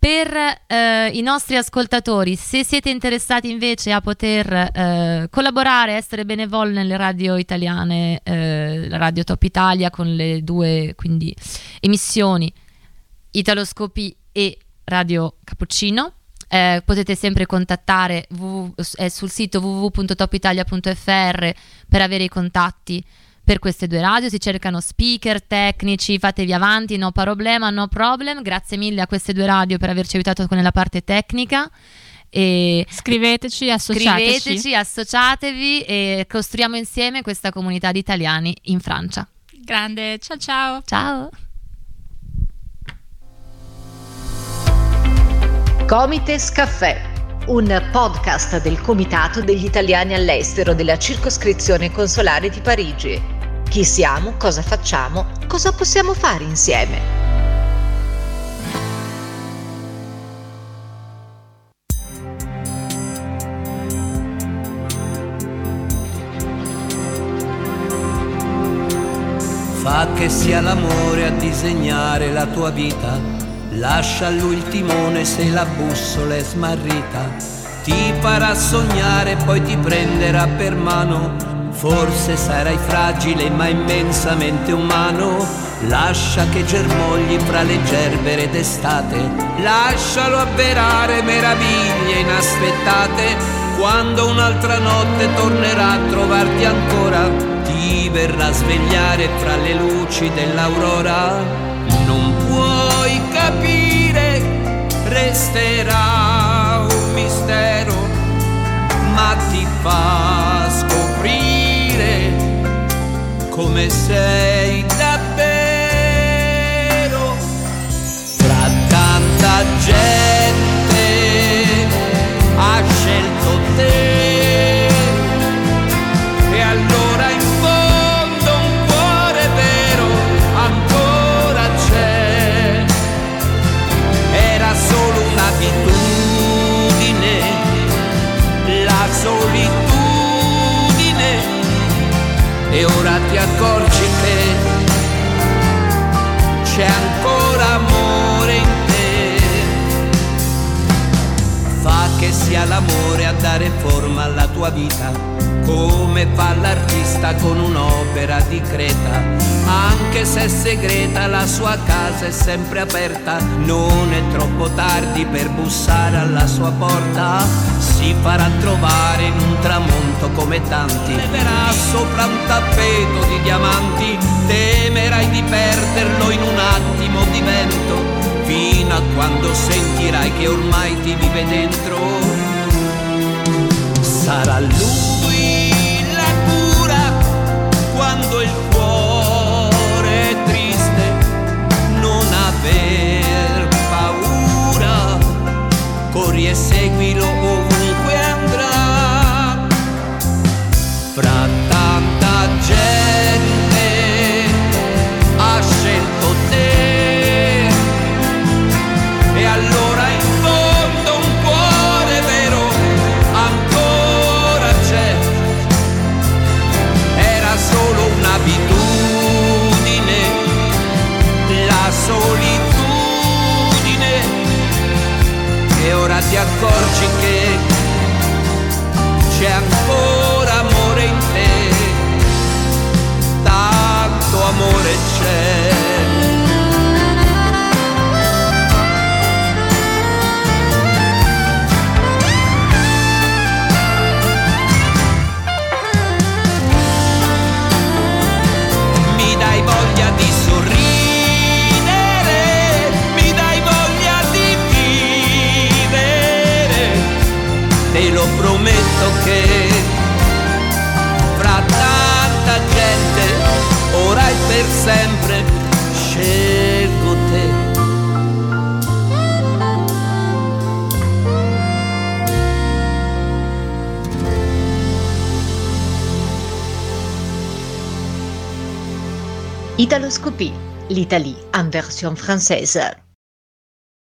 Per eh, i nostri ascoltatori, se siete interessati invece a poter eh, collaborare, essere benevoli nelle radio italiane, eh, Radio Top Italia con le due quindi, emissioni Italoscopi e Radio Cappuccino, eh, potete sempre contattare www, eh, sul sito www.topitalia.fr per avere i contatti per queste due radio, si cercano speaker, tecnici, fatevi avanti, no problema, no problem. Grazie mille a queste due radio per averci aiutato con la parte tecnica. E scriveteci, associateci. Scriveteci, associatevi e costruiamo insieme questa comunità di italiani in Francia. Grande, ciao ciao. Ciao. Comites Caffè, un podcast del Comitato degli Italiani all'estero della circoscrizione consolare di Parigi. Chi siamo, cosa facciamo, cosa possiamo fare insieme. Fa che sia l'amore a disegnare la tua vita. Lascia lui il timone se la bussola è smarrita. Ti farà sognare, poi ti prenderà per mano. Forse sarai fragile ma immensamente umano. Lascia che germogli fra le gerbere d'estate. Lascialo avverare meraviglie inaspettate. Quando un'altra notte tornerà a trovarti ancora, ti verrà a svegliare fra le luci dell'aurora. Non capire, resterà un mistero, ma ti fa scoprire come sei davvero. Fra tanta gente ha scelto te. Accorgi che c'è ancora amore in te. Fa che sia l'amore a dare forma alla tua vita, come fa l'artista con un'opera di creta. Anche se è segreta, la sua casa è sempre aperta. Non è troppo tardi per bussare alla sua porta. Si farà trovare in un tramonto come tanti. Leverà sopra un tappeto di diamanti. Temerai di perderlo in un attimo di vento fino a quando sentirai che ormai ti vive dentro. Sarà lui quando il cuore è triste, non aver paura, corri e seguilo ovunque ti accorgi che c'è ancora amore in te, tanto amore c'è. detto che fra tanta gente ora e per sempre scelgo te. Italoscopie, l'Italie en version française.